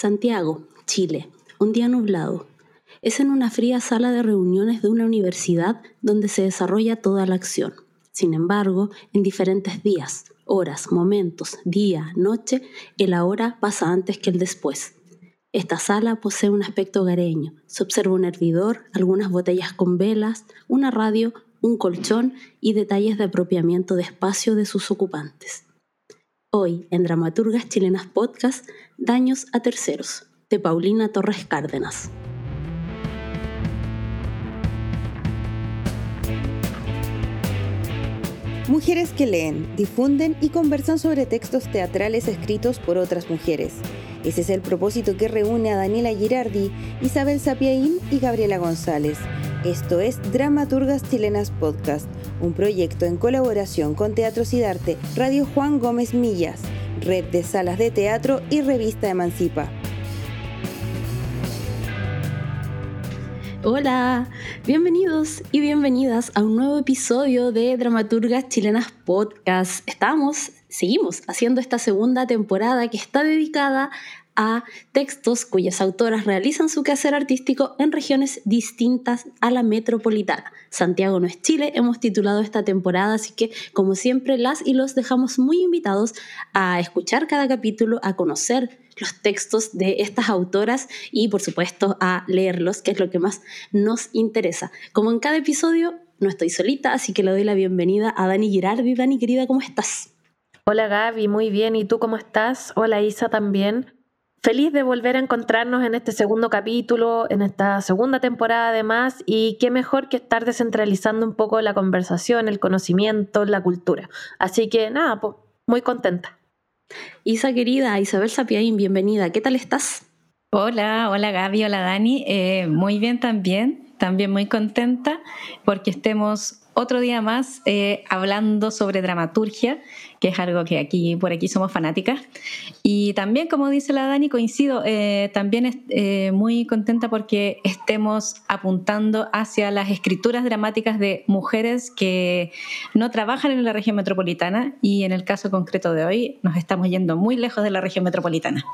Santiago, Chile, un día nublado. Es en una fría sala de reuniones de una universidad donde se desarrolla toda la acción. Sin embargo, en diferentes días, horas, momentos, día, noche, el ahora pasa antes que el después. Esta sala posee un aspecto hogareño. Se observa un hervidor, algunas botellas con velas, una radio, un colchón y detalles de apropiamiento de espacio de sus ocupantes. Hoy, en Dramaturgas Chilenas Podcast, Daños a Terceros, de Paulina Torres Cárdenas. Mujeres que leen, difunden y conversan sobre textos teatrales escritos por otras mujeres. Ese es el propósito que reúne a Daniela Girardi, Isabel Sapiaín y Gabriela González. Esto es Dramaturgas Chilenas Podcast, un proyecto en colaboración con Teatro Cidarte, Radio Juan Gómez Millas, Red de Salas de Teatro y Revista Emancipa. Hola, bienvenidos y bienvenidas a un nuevo episodio de Dramaturgas Chilenas Podcast. Estamos, seguimos haciendo esta segunda temporada que está dedicada a textos cuyas autoras realizan su quehacer artístico en regiones distintas a la metropolitana. Santiago no es Chile, hemos titulado esta temporada, así que como siempre las y los dejamos muy invitados a escuchar cada capítulo, a conocer los textos de estas autoras y por supuesto a leerlos, que es lo que más nos interesa. Como en cada episodio, no estoy solita, así que le doy la bienvenida a Dani Girardi. Dani, querida, ¿cómo estás? Hola Gaby, muy bien. ¿Y tú cómo estás? Hola Isa también. Feliz de volver a encontrarnos en este segundo capítulo, en esta segunda temporada además, y qué mejor que estar descentralizando un poco la conversación, el conocimiento, la cultura. Así que nada, pues, muy contenta. Isa querida, Isabel Sapiaín, bienvenida. ¿Qué tal estás? Hola, hola Gaby, hola Dani. Eh, muy bien también, también muy contenta porque estemos otro día más eh, hablando sobre dramaturgia, que es algo que aquí por aquí somos fanáticas. Y también, como dice la Dani, coincido, eh, también es eh, muy contenta porque estemos apuntando hacia las escrituras dramáticas de mujeres que no trabajan en la región metropolitana y en el caso concreto de hoy nos estamos yendo muy lejos de la región metropolitana.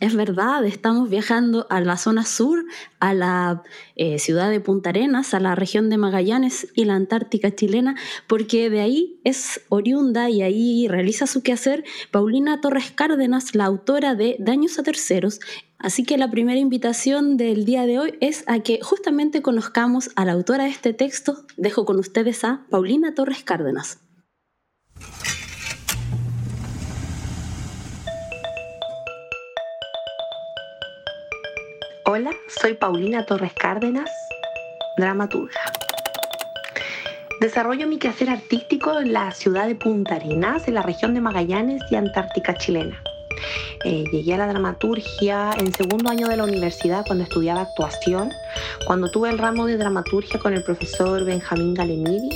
Es verdad, estamos viajando a la zona sur, a la eh, ciudad de Punta Arenas, a la región de Magallanes y la Antártica chilena, porque de ahí es oriunda y ahí realiza su quehacer Paulina Torres Cárdenas, la autora de Daños a Terceros. Así que la primera invitación del día de hoy es a que justamente conozcamos a la autora de este texto. Dejo con ustedes a Paulina Torres Cárdenas. Hola, soy Paulina Torres Cárdenas, dramaturga. Desarrollo mi quehacer artístico en la ciudad de Punta Arenas, en la región de Magallanes y Antártica chilena. Eh, llegué a la dramaturgia en segundo año de la universidad cuando estudiaba actuación, cuando tuve el ramo de dramaturgia con el profesor Benjamín Galemiri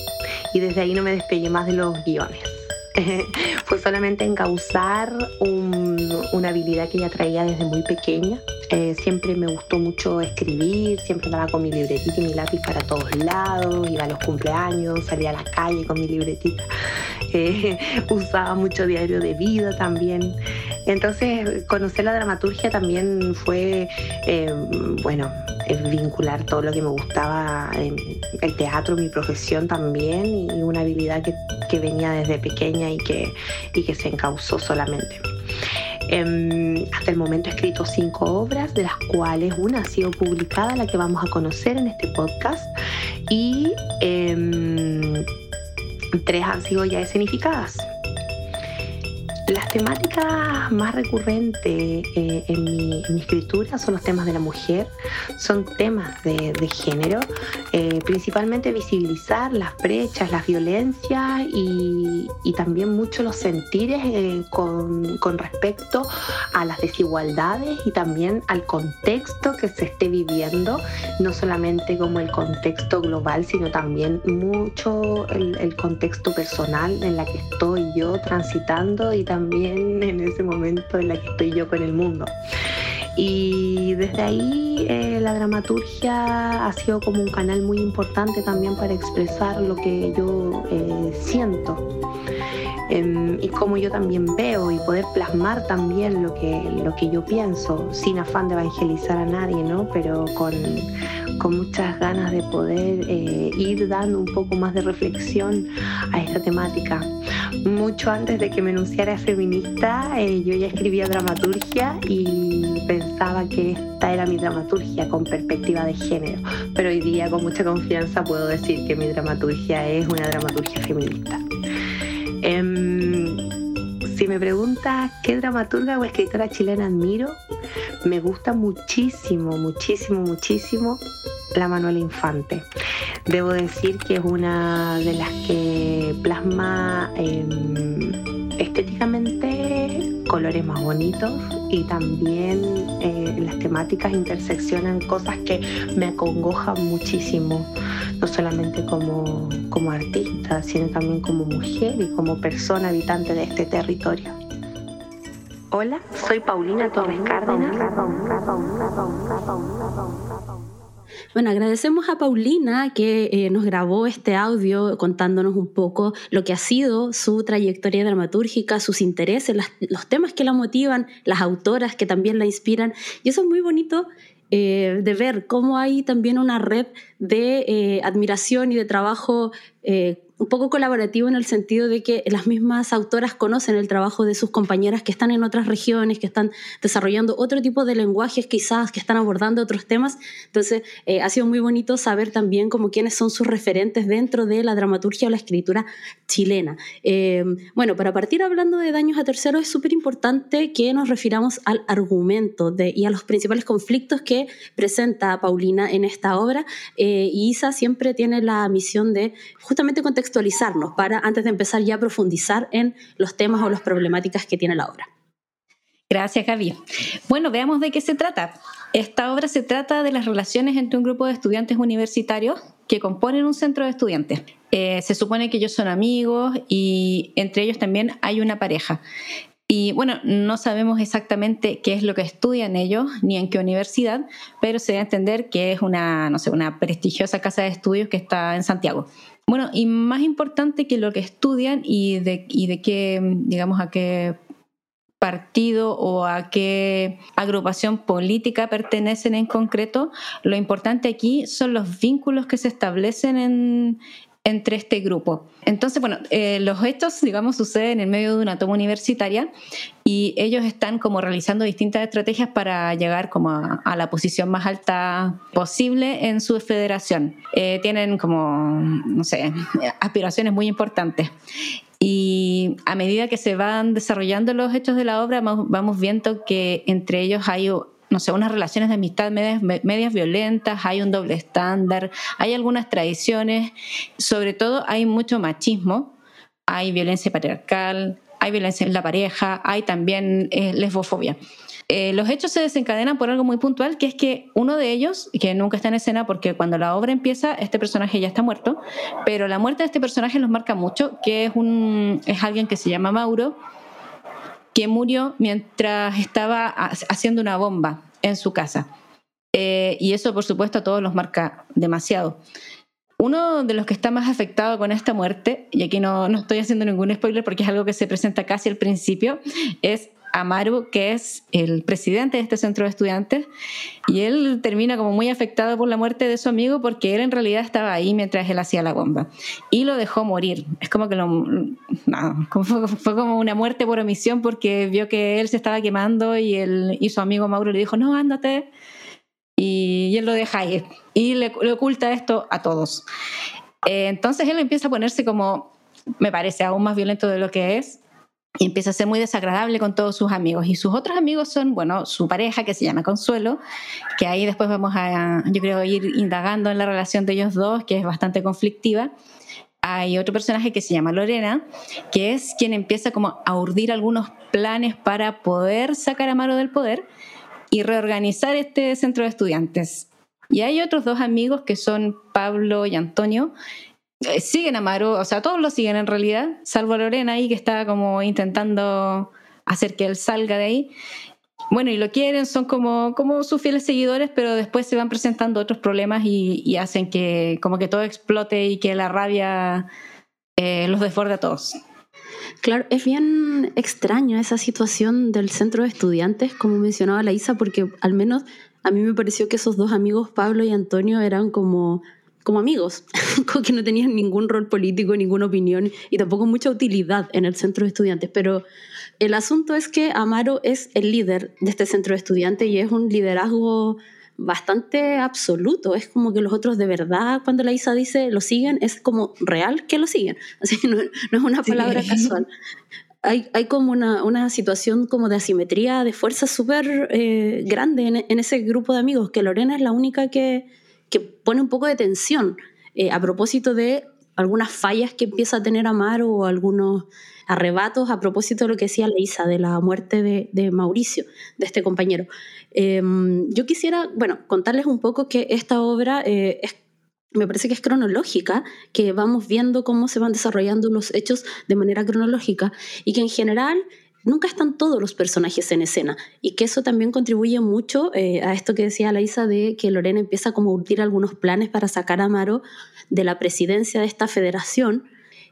y desde ahí no me despegué más de los guiones. Fue solamente encauzar una habilidad que ya traía desde muy pequeña eh, siempre me gustó mucho escribir, siempre andaba con mi libretita y mi lápiz para todos lados, iba a los cumpleaños, salía a la calle con mi libretita, eh, usaba mucho diario de vida también. Entonces, conocer la dramaturgia también fue, eh, bueno, vincular todo lo que me gustaba, el teatro, mi profesión también, y una habilidad que, que venía desde pequeña y que, y que se encauzó solamente. Em, hasta el momento he escrito cinco obras, de las cuales una ha sido publicada, la que vamos a conocer en este podcast, y em, tres han sido ya escenificadas. Las temáticas más recurrentes eh, en, mi, escritura son los temas de la mujer, son temas de, género, eh, principalmente visibilizar las brechas, las violencias y, también mucho los sentires eh, con, respecto a las desigualdades y también al contexto que se esté viviendo, no solamente como el contexto global, sino también mucho el, el contexto personal en la que estoy yo transitando y también en ese momento en la que estoy yo con el mundo. Y desde ahí eh, la dramaturgia ha sido como un canal muy importante también para expresar lo que yo eh, siento. Em, y como yo también veo y poder plasmar también lo que, lo que yo pienso, sin afán de evangelizar a nadie, ¿no? pero con, con muchas ganas de poder eh, ir dando un poco más de reflexión a esta temática. Mucho antes de que me anunciara feminista, eh, yo ya escribía dramaturgia y pensaba que esta era mi dramaturgia con perspectiva de género, pero hoy día con mucha confianza puedo decir que mi dramaturgia es una dramaturgia feminista. Em, si me preguntas qué dramaturga o escritora chilena admiro, me gusta muchísimo, muchísimo, muchísimo la Manuela Infante. Debo decir que es una de las que plasma em, estéticamente colores más bonitos y también eh, las temáticas interseccionan cosas que me acongojan muchísimo, no solamente como, como artista, sino también como mujer y como persona habitante de este territorio. Hola, soy Paulina Torres Cárdenas. Bueno, agradecemos a Paulina que eh, nos grabó este audio contándonos un poco lo que ha sido su trayectoria dramatúrgica, sus intereses, los temas que la motivan, las autoras que también la inspiran. Y eso es muy bonito eh, de ver cómo hay también una red de eh, admiración y de trabajo un poco colaborativo en el sentido de que las mismas autoras conocen el trabajo de sus compañeras que están en otras regiones, que están desarrollando otro tipo de lenguajes quizás, que están abordando otros temas. Entonces, eh, ha sido muy bonito saber también como quiénes son sus referentes dentro de la dramaturgia o la escritura chilena. Eh, bueno, para partir hablando de daños a terceros, es súper importante que nos refiramos al argumento de, y a los principales conflictos que presenta Paulina en esta obra. Eh, y Isa siempre tiene la misión de justamente contextualizar contextualizarnos para antes de empezar ya a profundizar en los temas o las problemáticas que tiene la obra. Gracias, Gaby. Bueno, veamos de qué se trata. Esta obra se trata de las relaciones entre un grupo de estudiantes universitarios que componen un centro de estudiantes. Eh, se supone que ellos son amigos y entre ellos también hay una pareja. Y bueno, no sabemos exactamente qué es lo que estudian ellos ni en qué universidad, pero se debe entender que es una, no sé, una prestigiosa casa de estudios que está en Santiago. Bueno, y más importante que lo que estudian y de, y de qué, digamos, a qué partido o a qué agrupación política pertenecen en concreto, lo importante aquí son los vínculos que se establecen en, entre este grupo. Entonces, bueno, eh, los hechos, digamos, suceden en medio de una toma universitaria y ellos están como realizando distintas estrategias para llegar como a, la posición más alta posible en su federación. Eh, tienen como, no sé, aspiraciones muy importantes. Y a medida que se van desarrollando los hechos de la obra, vamos viendo que entre ellos hay no sé, unas relaciones de amistad medias, violentas, hay un doble estándar, hay algunas tradiciones, sobre todo hay mucho machismo, hay violencia patriarcal, hay violencia en la pareja, hay también eh, lesbofobia. Eh, los hechos se desencadenan por algo muy puntual, que es que uno de ellos, que nunca está en escena porque cuando la obra empieza, este personaje ya está muerto, pero la muerte de este personaje nos marca mucho, que es, un, es alguien que se llama Mauro, que murió mientras estaba haciendo una bomba en su casa. Eh, y eso, por supuesto, a todos los marca demasiado. Uno de los que está más afectado con esta muerte, y aquí no, no estoy haciendo ningún spoiler porque es algo que se presenta casi al principio, es Amaru, que es el presidente de este centro de estudiantes, y él termina como muy afectado por la muerte de su amigo porque él en realidad estaba ahí mientras él hacía la bomba y lo dejó morir. Es como que lo, fue, como una muerte por omisión porque vio que él se estaba quemando y, él, y su amigo Mauro le dijo, no, ándate. Y, él lo deja ahí y le, oculta esto a todos. Eh, entonces él empieza a ponerse como, me parece, aún más violento de lo que es y empieza a ser muy desagradable con todos sus amigos. Y sus otros amigos son, bueno, su pareja que se llama Consuelo, que ahí después vamos a, yo creo, ir indagando en la relación de ellos dos, que es bastante conflictiva. Hay otro personaje que se llama Lorena, que es quien empieza como a urdir algunos planes para poder sacar a Maro del poder y reorganizar este centro de estudiantes. Y hay otros dos amigos que son Pablo y Antonio, eh, siguen a Maru, o sea, todos lo siguen en realidad, salvo Lorena ahí que está como intentando hacer que él salga de ahí. bueno, y lo quieren, son como, como sus fieles seguidores, pero después se van presentando otros problemas y, hacen que como que todo explote y que la rabia eh, los desborde a todos. Claro, es bien extraña esa situación del centro de estudiantes, como mencionaba la Isa, porque al menos a mí me pareció que esos dos amigos, Pablo y Antonio, eran como, como amigos, como que no tenían ningún rol político, ninguna opinión y tampoco mucha utilidad en el centro de estudiantes. Pero el asunto es que Amaro es el líder de este centro de estudiantes y es un liderazgo bastante absoluto. Es como que los otros de verdad, cuando la Isa dice lo siguen, es como real que lo siguen. Así que no, es una palabra casual. Hay, hay, como una, una, situación como de asimetría de fuerza súper eh, grande en, en, ese grupo de amigos, que Lorena es la única que, que pone un poco de tensión eh, a propósito de algunas fallas que empieza a tener Amaro o algunos arrebatos a propósito de lo que decía Leisa, de la muerte de, de Mauricio, de este compañero. Em, yo quisiera, bueno, contarles un poco que esta obra eh, me parece que es cronológica, que vamos viendo cómo se van desarrollando los hechos de manera cronológica y que en general nunca están todos los personajes en escena y que eso también contribuye mucho eh, a esto que decía Laisa de que Lorena empieza como a urdir algunos planes para sacar a Amaro de la presidencia de esta federación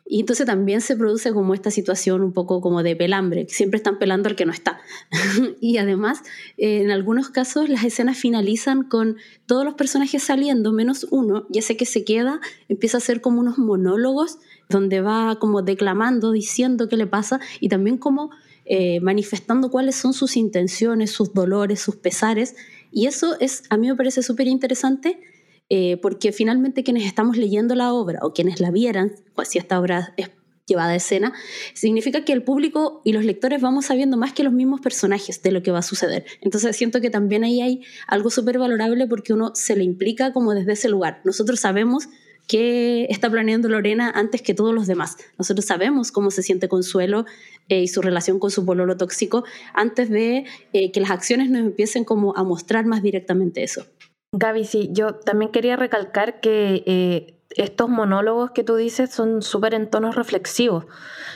y entonces también se produce como esta situación un poco como de pelambre, siempre están pelando al que no está. y además, en algunos casos las escenas finalizan con todos los personajes saliendo, menos uno, y ese que se queda empieza a ser como unos monólogos donde va como declamando, diciendo qué le pasa y también como eh, manifestando cuáles son sus intenciones, sus dolores, sus pesares. Y eso es, a mí me parece súper interesante eh, porque finalmente quienes estamos leyendo la obra o quienes la vieran, pues, si esta obra es llevada a escena, significa que el público y los lectores vamos sabiendo más que los mismos personajes de lo que va a suceder. Entonces siento que también ahí hay algo súper valorable porque uno se le implica como desde ese lugar. Nosotros sabemos qué está planeando Lorena antes que todos los demás. Nosotros sabemos cómo se siente Consuelo eh, y su relación con su pololo tóxico antes de eh, que las acciones nos empiecen como a mostrar más directamente eso. Gaby, sí, yo también quería recalcar que eh, estos monólogos que tú dices son súper en tonos reflexivos,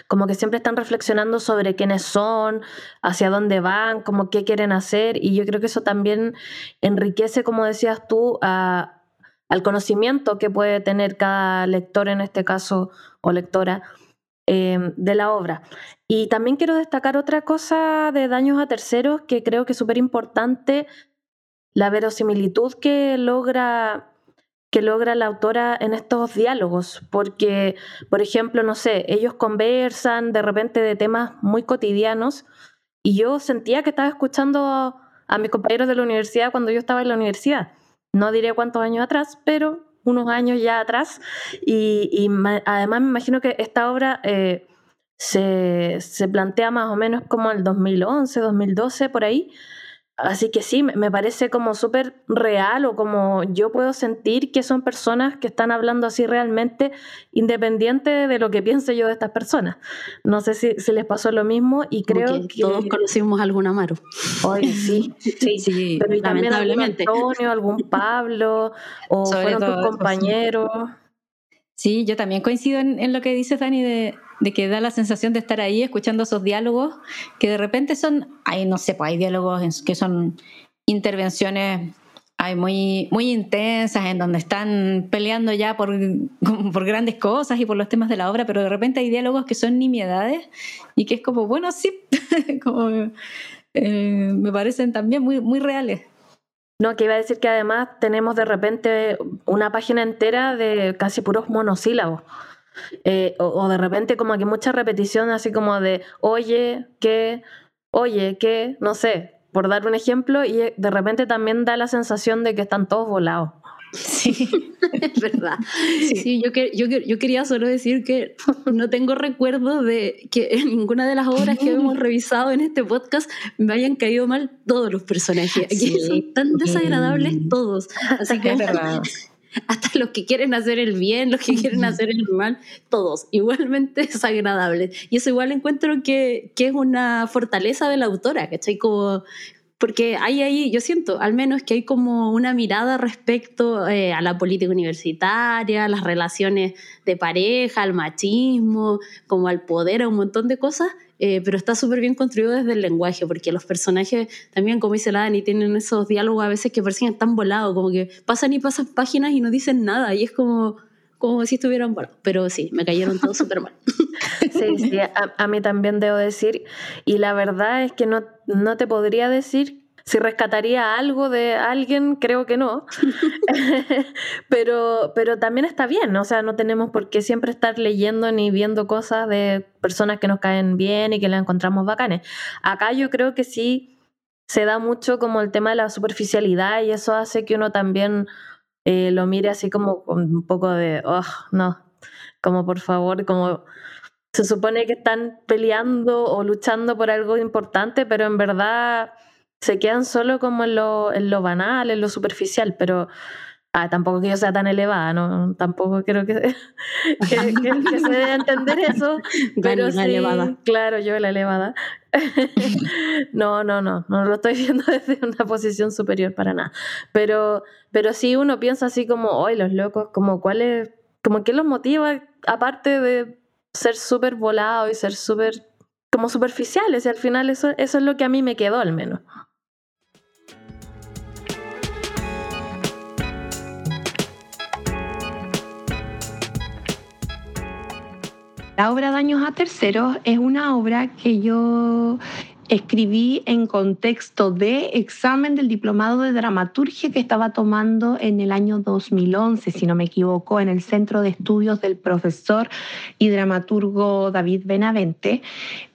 como que siempre están reflexionando sobre quiénes son, hacia dónde van, como qué quieren hacer, y yo creo que eso también enriquece, como decías tú, al conocimiento que puede tener cada lector en este caso o lectora em, de la obra. Y también quiero destacar otra cosa de daños a terceros que creo que es súper importante la verosimilitud que logra que logra la autora en estos diálogos, porque, por ejemplo, no sé, ellos conversan de repente de temas muy cotidianos y yo sentía que estaba escuchando a mis compañeros de la universidad cuando yo estaba en la universidad. No diré cuántos años atrás, pero unos años ya atrás. Y, además me imagino que esta obra eh, se, se plantea más o menos como el 2011, 2012, por ahí. Así que sí, me parece como súper real o como yo puedo sentir que son personas que están hablando así realmente, independiente de lo que piense yo de estas personas. No sé si, les pasó lo mismo y creo que, Todos conocimos a algún Amaro. Hoy sí, sí, sí, pero también algún Antonio, algún Pablo, o fueron tus compañeros. Sí, yo también coincido en, lo que dices, Dani, de, que da la sensación de estar ahí escuchando esos diálogos, que de repente son, hay, no sé, pues hay diálogos que son intervenciones hay muy, muy intensas en donde están peleando ya por, por grandes cosas y por los temas de la obra, pero de repente hay diálogos que son nimiedades y que es como, bueno, sí, como, eh, me parecen también muy, muy reales. No, que iba a decir que además tenemos de repente una página entera de casi puros monosílabos. Eh, o, de repente como que mucha repetición así como de oye, que, oye, que, no sé, por dar un ejemplo, y de repente también da la sensación de que están todos volados. Sí, es verdad. Sí, yo, yo, yo, quería solo decir que no tengo recuerdo de que en ninguna de las obras que hemos revisado en este podcast me hayan caído mal todos los personajes. Aquí son tan desagradables todos. Así que hasta los que quieren hacer el bien, los que quieren hacer el mal, todos igualmente desagradables. Y eso igual encuentro que, que es una fortaleza de la autora, ¿cachai? Como, porque hay ahí, yo siento al menos que hay como una mirada respecto eh, a la política universitaria, a las relaciones de pareja, al machismo, como al poder, a un montón de cosas eh, pero está súper bien construido desde el lenguaje, porque los personajes también, como dice la Dani, tienen esos diálogos a veces que parecen tan volados, como que pasan y pasan páginas y no dicen nada, y es como, como si estuvieran volados. Pero sí, me cayeron todos súper mal. Sí, sí, a, mí también debo decir, y la verdad es que no, no te podría decir si rescataría algo de alguien, creo que no. pero, pero también está bien, o sea, no tenemos por qué siempre estar leyendo ni viendo cosas de personas que nos caen bien y que las encontramos bacanes. Acá yo creo que sí se da mucho como el tema de la superficialidad y eso hace que uno también eh, lo mire así como un poco de, oh, no, como por favor, como se supone que están peleando o luchando por algo importante, pero en verdad se quedan solo como en lo, en lo banal, en lo superficial, pero ah, tampoco que yo sea tan elevada, ¿no? Tampoco creo que, que, se debe entender eso. pero sí, elevada. claro, yo la elevada. no, no, no, no lo estoy viendo desde una posición superior para nada. Pero, pero sí uno piensa así como, hoy los locos, como cuál es, como qué los motiva, aparte de ser súper volado y ser súper como superficiales, y al final eso, eso es lo que a mí me quedó al menos. La obra Daños a Terceros es una obra que yo escribí en contexto de examen del diplomado de dramaturgia que estaba tomando en el año 2011, si no me equivoco, en el Centro de Estudios del profesor y dramaturgo David Benavente.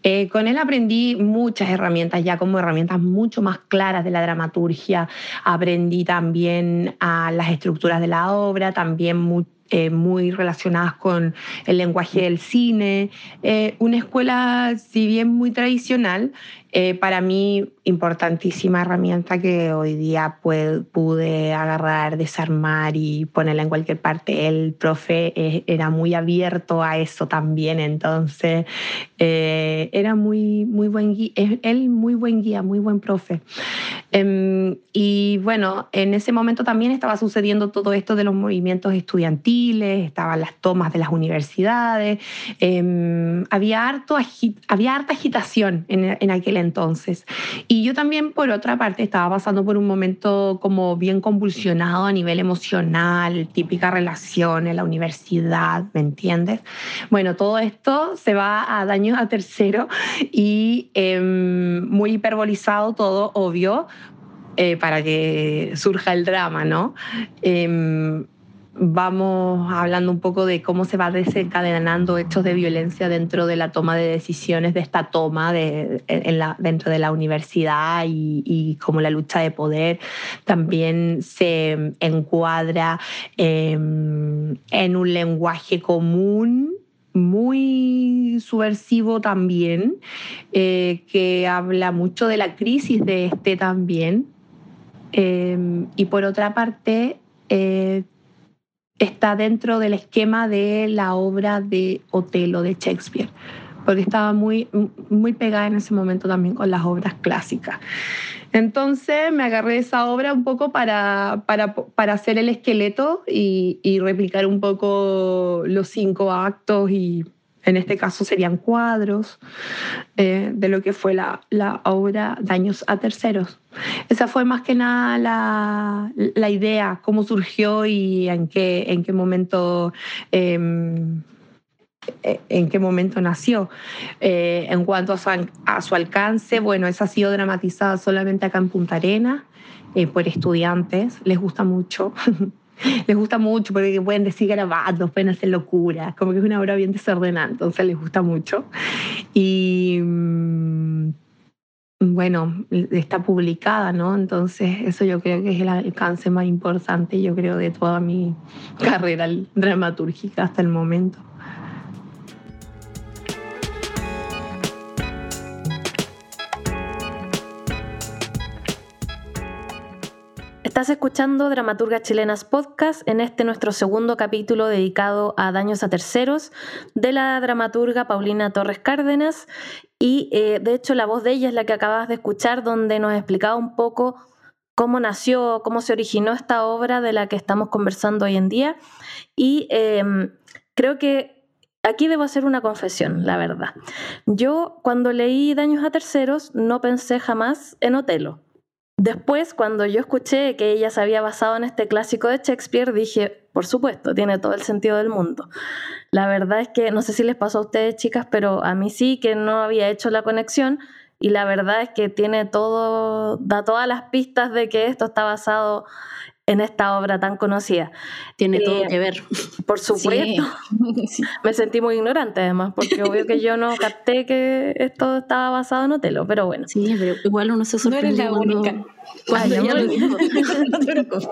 Eh, con él aprendí muchas herramientas, ya como herramientas mucho más claras de la dramaturgia. Aprendí también a las estructuras de la obra, también mucho eh, muy relacionadas con el lenguaje del cine. Eh, una escuela, si bien muy tradicional, eh, para mí, importantísima herramienta que hoy día pude agarrar, desarmar y ponerla en cualquier parte. El profe eh, era muy abierto a eso también, entonces eh, era muy, muy buen guía, él muy buen guía, muy buen profe. Em, y bueno, en ese momento también estaba sucediendo todo esto de los movimientos estudiantiles, estaban las tomas de las universidades, em, había, harto había harta agitación en, en aquel entonces. Y yo también, por otra parte, estaba pasando por un momento como bien convulsionado a nivel emocional, típica relación en la universidad, ¿me entiendes? Bueno, todo esto se va a daños a tercero y em, muy hiperbolizado todo, obvio, eh, para que surja el drama, ¿no? Em, vamos hablando un poco de cómo se va desencadenando hechos de violencia dentro de la toma de decisiones de esta toma de, dentro de la universidad y, y cómo la lucha de poder también se encuadra em, en un lenguaje común muy subversivo también, eh, que habla mucho de la crisis de este también. Em, y por otra parte, eh, está dentro del esquema de la obra de Otelo de Shakespeare, porque estaba muy, muy pegada en ese momento también con las obras clásicas. Entonces me agarré esa obra un poco para, para, para hacer el esqueleto y, y replicar un poco los cinco actos y en este caso serían cuadros eh, de lo que fue la, la, obra Daños a Terceros. Esa fue más que nada la, la idea, cómo surgió y en qué, en qué momento... Em, eh, en qué momento nació. Eh, en cuanto a su, alcance, bueno, esa ha sido dramatizada solamente acá en Punta Arena por estudiantes, les gusta mucho. les gusta mucho porque pueden decir garabatos, pueden hacer locuras, como que es una obra bien desordenada, entonces les gusta mucho. Y mm, bueno, está publicada, ¿no? Entonces eso yo creo que es el alcance más importante, yo creo, de toda mi carrera dramatúrgica hasta el momento. Estás escuchando Dramaturgas Chilenas Podcast en este nuestro segundo capítulo dedicado a daños a terceros de la dramaturga Paulina Torres Cárdenas y eh, de hecho la voz de ella es la que acabas de escuchar donde nos explicaba un poco cómo nació, cómo se originó esta obra de la que estamos conversando hoy en día y em, creo que aquí debo hacer una confesión, la verdad. Yo cuando leí Daños a Terceros no pensé jamás en Otelo. Después, cuando yo escuché que ella se había basado en este clásico de Shakespeare, dije, por supuesto, tiene todo el sentido del mundo. La verdad es que no sé si les pasó a ustedes, chicas, pero a mí sí que no había hecho la conexión y la verdad es que tiene todo, da todas las pistas de que esto está basado en esta obra tan conocida. Tiene todo eh, que ver. Por supuesto. Me sentí muy ignorante además, porque obvio que yo no capté que esto estaba basado en Otelo, pero bueno. Sí, pero igual uno se sorprende no eres la única.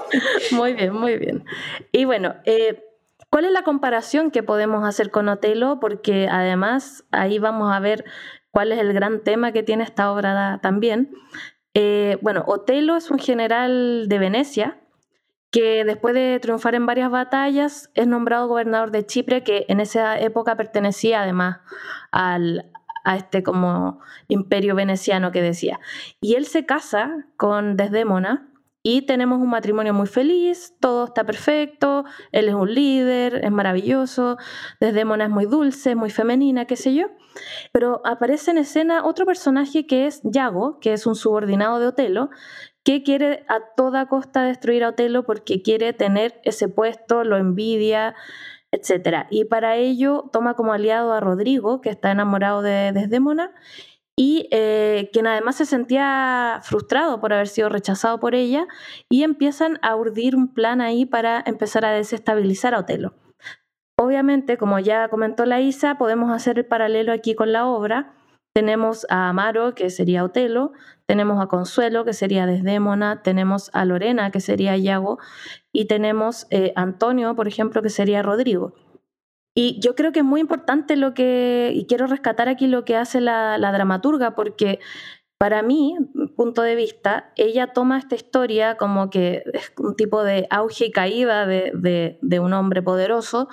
muy bien, muy bien. Y bueno, eh, ¿cuál es la comparación que podemos hacer con Otelo? Porque además ahí vamos a ver cuál es el gran tema que tiene esta obra también. Eh, bueno, Otelo es un general de Venecia que después de triunfar en varias batallas es nombrado gobernador de Chipre, que en esa época pertenecía además al, a este como imperio veneciano que decía. Y él se casa con Desdémona y tenemos un matrimonio muy feliz, todo está perfecto, él es un líder, es maravilloso, Desdémona es muy dulce, muy femenina, qué sé yo. Pero aparece en escena otro personaje que es Yago, que es un subordinado de Otelo, que quiere a toda costa destruir a Otelo porque quiere tener ese puesto, lo envidia, etc. Y para ello toma como aliado a Rodrigo, que está enamorado de Desdémona, y eh, quien además se sentía frustrado por haber sido rechazado por ella, y empiezan a urdir un plan ahí para empezar a desestabilizar a Otelo. Obviamente, como ya comentó la Isa, podemos hacer el paralelo aquí con la obra. Tenemos a Amaro, que sería Otelo, tenemos a Consuelo, que sería Desdémona, tenemos a Lorena, que sería Iago, y tenemos a eh, Antonio, por ejemplo, que sería Rodrigo. Y yo creo que es muy importante lo que, y quiero rescatar aquí lo que hace la, dramaturga, porque para mí, punto de vista, ella toma esta historia como que es un tipo de auge y caída de, un hombre poderoso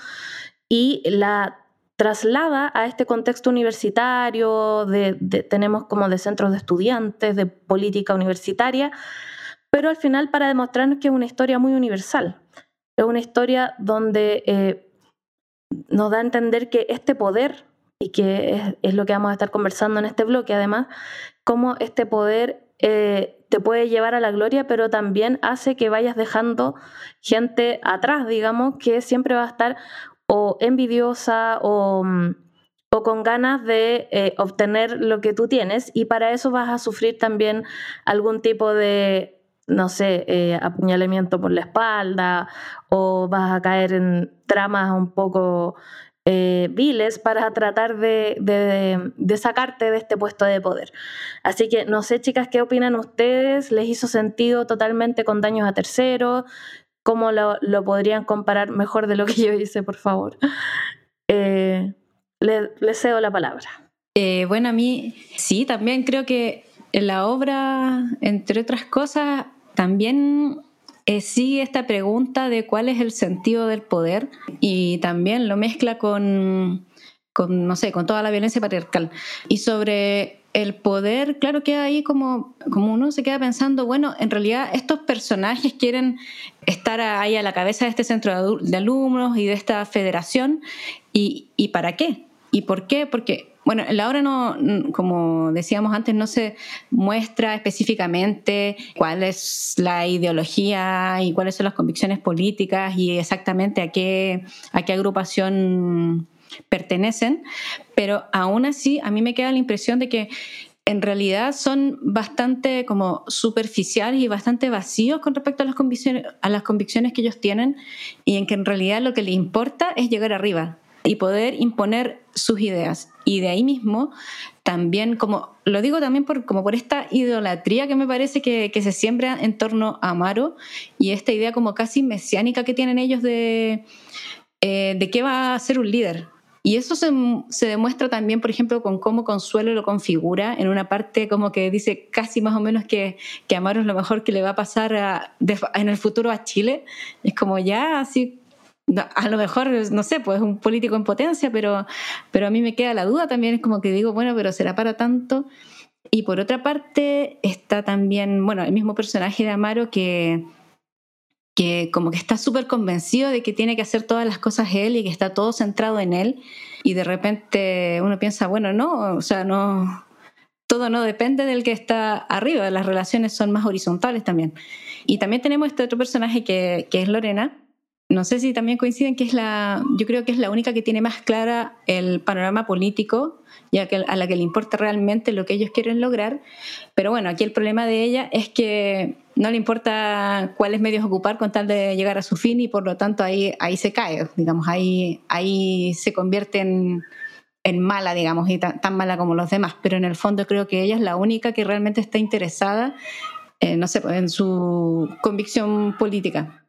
y la traslada a este contexto universitario, de, tenemos como de centros de estudiantes, de política universitaria, pero al final para demostrarnos que es una historia muy universal. Es una historia donde eh, nos da a entender que este poder, y que es, lo que vamos a estar conversando en este bloque además, cómo este poder eh, te puede llevar a la gloria, pero también hace que vayas dejando gente atrás, digamos, que siempre va a estar o envidiosa o, mm, o con ganas de eh, obtener lo que tú tienes y para eso vas a sufrir también algún tipo de no sé, eh, apuñalamiento por la espalda o vas a caer en tramas un poco eh, viles para tratar de, de, sacarte de este puesto de poder. Así que no sé, chicas, ¿qué opinan ustedes? ¿Les hizo sentido totalmente con daños a terceros? ¿Cómo lo, lo podrían comparar mejor de lo que yo hice, por favor? Eh, les cedo la palabra. bueno, a mí sí, también creo que la obra, entre otras cosas, también eh, sigue esta pregunta de cuál es el sentido del poder y también lo mezcla con, con, no sé, con toda la violencia patriarcal. Y sobre el poder, claro que ahí como, como uno se queda pensando, bueno, en realidad estos personajes quieren estar ahí a la cabeza de este centro de alumnos y de esta federación, ¿y, y para qué? ¿Y por qué? Porque bueno, la obra no, como decíamos antes, no se muestra específicamente cuál es la ideología y cuáles son las convicciones políticas y exactamente a qué, a qué agrupación pertenecen, pero aún así a mí me queda la impresión de que en realidad son bastante como superficiales y bastante vacíos con respecto a las convicciones, a las convicciones que ellos tienen y en que en realidad lo que les importa es llegar arriba y poder imponer sus ideas. Y de ahí mismo, también, como lo digo también por, como por esta idolatría que me parece que, se siembra en torno a Amaro y esta idea como casi mesiánica que tienen ellos de, eh, de qué va a ser un líder. Y eso se, se, demuestra también, por ejemplo, con cómo Consuelo lo configura en una parte como que dice casi más o menos que, que Amaro es lo mejor que le va a pasar en el futuro a Chile. Es como ya así a lo mejor, no sé, pues un político en potencia, pero, pero a mí me queda la duda también, es como que digo, bueno, pero será para tanto. Y por otra parte está también, bueno, el mismo personaje de Amaro que, que como que está súper convencido de que tiene que hacer todas las cosas él y que está todo centrado en él y de repente uno piensa, bueno, no, o sea, no, todo no depende del que está arriba, las relaciones son más horizontales también. Y también tenemos este otro personaje que, que es Lorena, no sé si también coinciden que es la, yo creo que es la única que tiene más clara el panorama político, ya que a la que le importa realmente lo que ellos quieren lograr. Pero bueno, aquí el problema de ella es que no le importa cuáles medios ocupar con tal de llegar a su fin y por lo tanto ahí, ahí se cae, digamos, ahí, ahí se convierte en, mala, digamos, y tan, mala como los demás. Pero en el fondo creo que ella es la única que realmente está interesada, no sé, en su convicción política.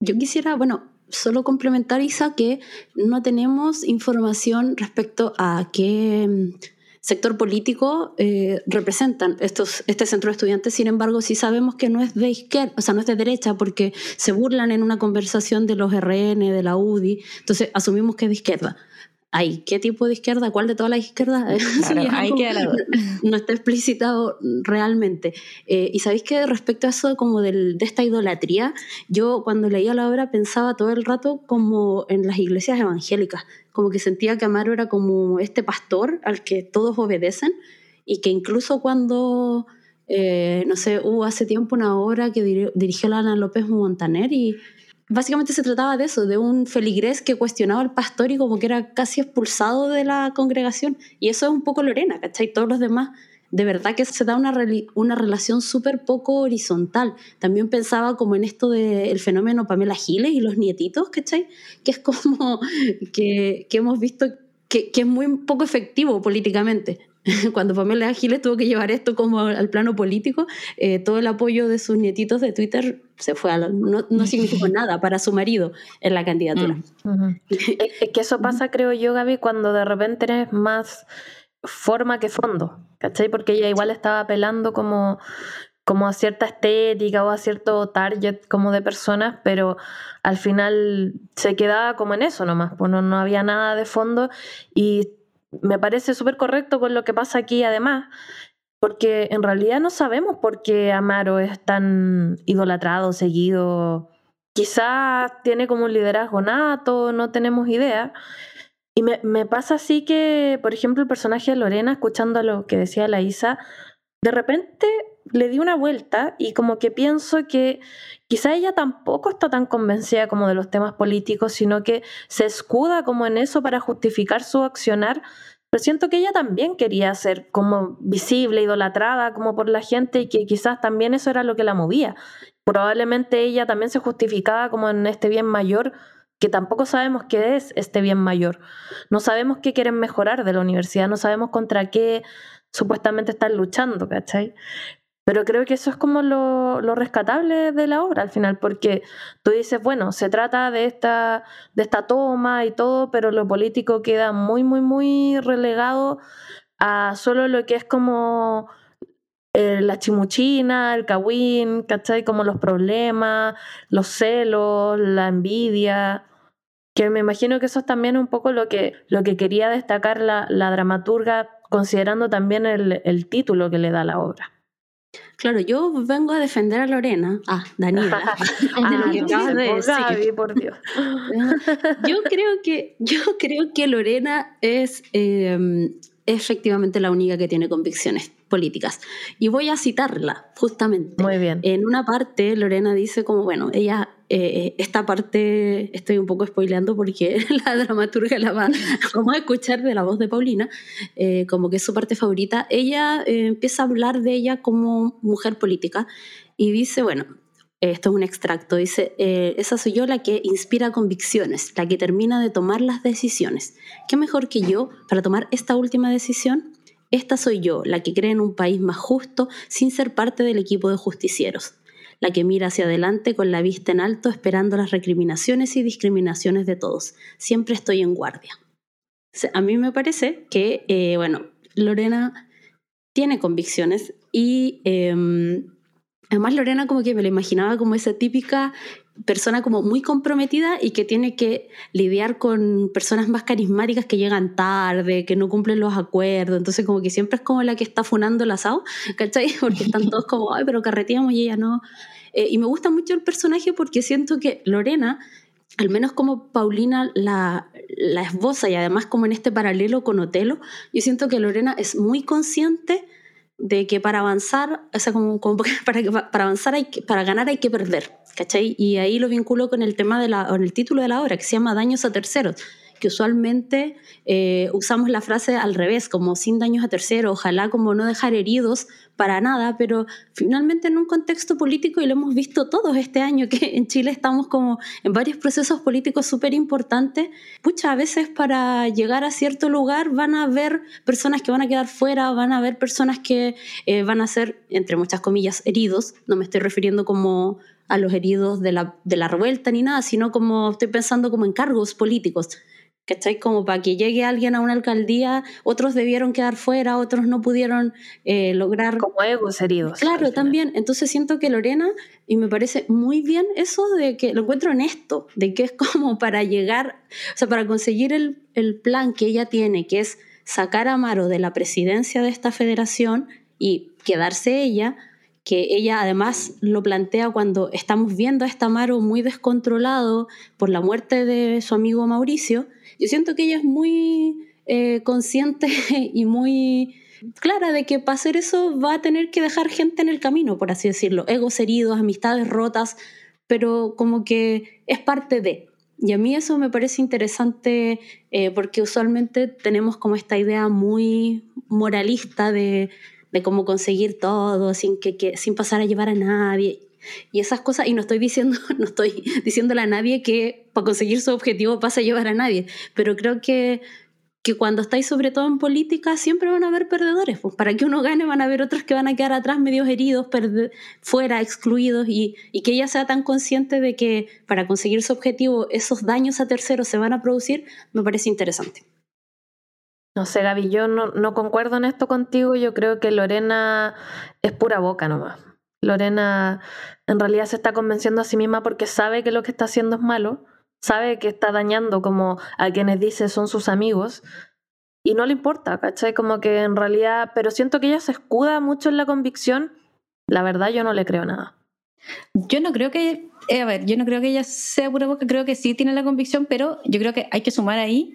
Yo quisiera, bueno, solo complementar, Isa, que no tenemos información respecto a qué mm, sector político eh, representan estos, este centro de estudiantes. Sin embargo, sí sabemos que no es de izquierda, o sea, no es de derecha, porque se burlan en una conversación de los RN, de la UDI. Entonces, asumimos que es de izquierda. Ay, ¿qué tipo de izquierda? ¿Cuál de todas las izquierdas? No está explicitado realmente. Eh, y sabéis que respecto a eso como del, de esta idolatría, yo cuando leía la obra pensaba todo el rato como en las iglesias evangélicas, como que sentía que Amaro era como este pastor al que todos obedecen y que incluso cuando, eh, no sé, hubo hace tiempo una obra que dirigió Lana López Montaner y básicamente se trataba de eso, de un feligrés que cuestionaba al pastor y como que era casi expulsado de la congregación. Y eso es un poco Lorena, ¿cachai? Todos los demás, de verdad que se da una, una relación súper poco horizontal. También pensaba como en esto del fenómeno Pamela Giles y los nietitos, ¿cachai? Que es como que, que hemos visto que, que, es muy poco efectivo políticamente. cuando Pamela Giles tuvo que llevar esto como al plano político, eh, todo el apoyo de sus nietitos de Twitter se fue a no, no significó nada para su marido en la candidatura. Mm, es que eso pasa, creo yo, Gaby, cuando de repente eres más forma que fondo, ¿cachai? Porque ella igual estaba apelando como como a cierta estética o a cierto target como de personas, pero al final se quedaba como en eso nomás, pues no, no había nada de fondo y me parece súper correcto con lo que pasa aquí además, porque en realidad no sabemos por qué Amaro es tan idolatrado, seguido. Quizás tiene como un liderazgo nato, no tenemos idea. Y me, me pasa así que, por ejemplo, el personaje de Lorena, escuchando lo que decía la Isa, de repente le di una vuelta y como que pienso que quizá ella tampoco está tan convencida como de los temas políticos, sino que se escuda como en eso para justificar su accionar. Pero siento que ella también quería ser como visible, idolatrada como por la gente y que quizás también eso era lo que la movía. Probablemente ella también se justificaba como en este bien mayor que tampoco sabemos qué es este bien mayor. No sabemos qué quieren mejorar de la universidad, no sabemos contra qué supuestamente están luchando, ¿cachai? Pero creo que eso es como lo, rescatable de la obra al final, porque tú dices, bueno, se trata de esta, de esta toma y todo, pero lo político queda muy, muy, muy relegado a solo lo que es como eh, la chimuchina, el cagüín, ¿cachai? Como los problemas, los celos, la envidia, que me imagino que eso es también un poco lo que, lo que quería destacar la, la dramaturga, considerando también el título que le da la obra. Claro, yo vengo a defender a Lorena, ah, Daniela, por Dios. yo creo que, yo creo que Lorena es em, efectivamente la única que tiene convicciones políticas. Y voy a citarla, justamente. Muy bien. En una parte, Lorena dice como, bueno, ella, eh, esta parte estoy un poco spoileando porque la dramaturga la va a escuchar de la voz de Paulina, eh, como que es su parte favorita. Ella eh, empieza a hablar de ella como mujer política y dice, bueno, esto es un extracto, dice, esa soy yo la que inspira convicciones, la que termina de tomar las decisiones. ¿Qué mejor que yo para tomar esta última decisión? Esta soy yo, la que cree en un país más justo sin ser parte del equipo de justicieros, la que mira hacia adelante con la vista en alto esperando las recriminaciones y discriminaciones de todos. Siempre estoy en guardia. A mí me parece que, eh, bueno, Lorena tiene convicciones y em, Además, Lorena como que me la imaginaba como esa típica persona como muy comprometida y que tiene que lidiar con personas más carismáticas que llegan tarde, que no cumplen los acuerdos, entonces como que siempre es como la que está funando el asado, ¿cachai? Porque están todos como, ay, pero carreteamos y ella no. Eh, y me gusta mucho el personaje porque siento que Lorena, al menos como Paulina la, la esboza y además como en este paralelo con Otelo, yo siento que Lorena es muy consciente de que para avanzar, o sea, como, para, para avanzar, hay que, para ganar hay que perder, ¿cachai? Y ahí lo vinculo con el tema de la, con el título de la obra, que se llama Daños a terceros, que usualmente eh, usamos la frase al revés, como sin daños a terceros, ojalá como no dejar heridos para nada, pero finalmente en un contexto político, y lo hemos visto todos este año, que en Chile estamos como en varios procesos políticos súper importantes, pucha, a veces para llegar a cierto lugar van a haber personas que van a quedar fuera, van a haber personas que eh, van a ser, entre muchas comillas, heridos, no me estoy refiriendo como a los heridos de la, de la revuelta ni nada, sino como estoy pensando como en cargos políticos ¿cachai? Como para que llegue alguien a una alcaldía, otros debieron quedar fuera, otros no pudieron eh, lograr... Como egos heridos. Claro, también. Entonces siento que Lorena, y me parece muy bien eso de que lo encuentro honesto, de que es como para llegar, o sea, para conseguir el, el plan que ella tiene, que es sacar a Amaro de la presidencia de esta federación y quedarse ella, que ella además lo plantea cuando estamos viendo a este Amaro muy descontrolado por la muerte de su amigo Mauricio, yo siento que ella es muy eh, consciente y muy clara de que para hacer eso va a tener que dejar gente en el camino, por así decirlo, egos heridos, amistades rotas, pero como que es parte de. Y a mí eso me parece interesante eh, porque usualmente tenemos como esta idea muy moralista de, de cómo conseguir todo sin, que, sin pasar a llevar a nadie y esas cosas, y no estoy diciendo, no estoy diciéndole a nadie que para conseguir su objetivo pasa a llevar a nadie, pero creo que, que cuando estáis sobre todo en política siempre van a haber perdedores, pues para que uno gane van a haber otros que van a quedar atrás medios heridos, fuera, excluidos, y, y que ella sea tan consciente de que para conseguir su objetivo esos daños a terceros se van a producir, me parece interesante. No sé, Gaby, yo no, no concuerdo en esto contigo. Yo creo que Lorena es pura boca nomás. Lorena en realidad se está convenciendo a sí misma porque sabe que lo que está haciendo es malo, sabe que está dañando como a quienes dice son sus amigos y no le importa, ¿cachai? Como que en realidad, pero siento que ella se escuda mucho en la convicción, la verdad yo no le creo nada. Yo no creo que, eh, a ver, yo no creo que ella sea pura boca, creo que sí tiene la convicción, pero yo creo que hay que sumar ahí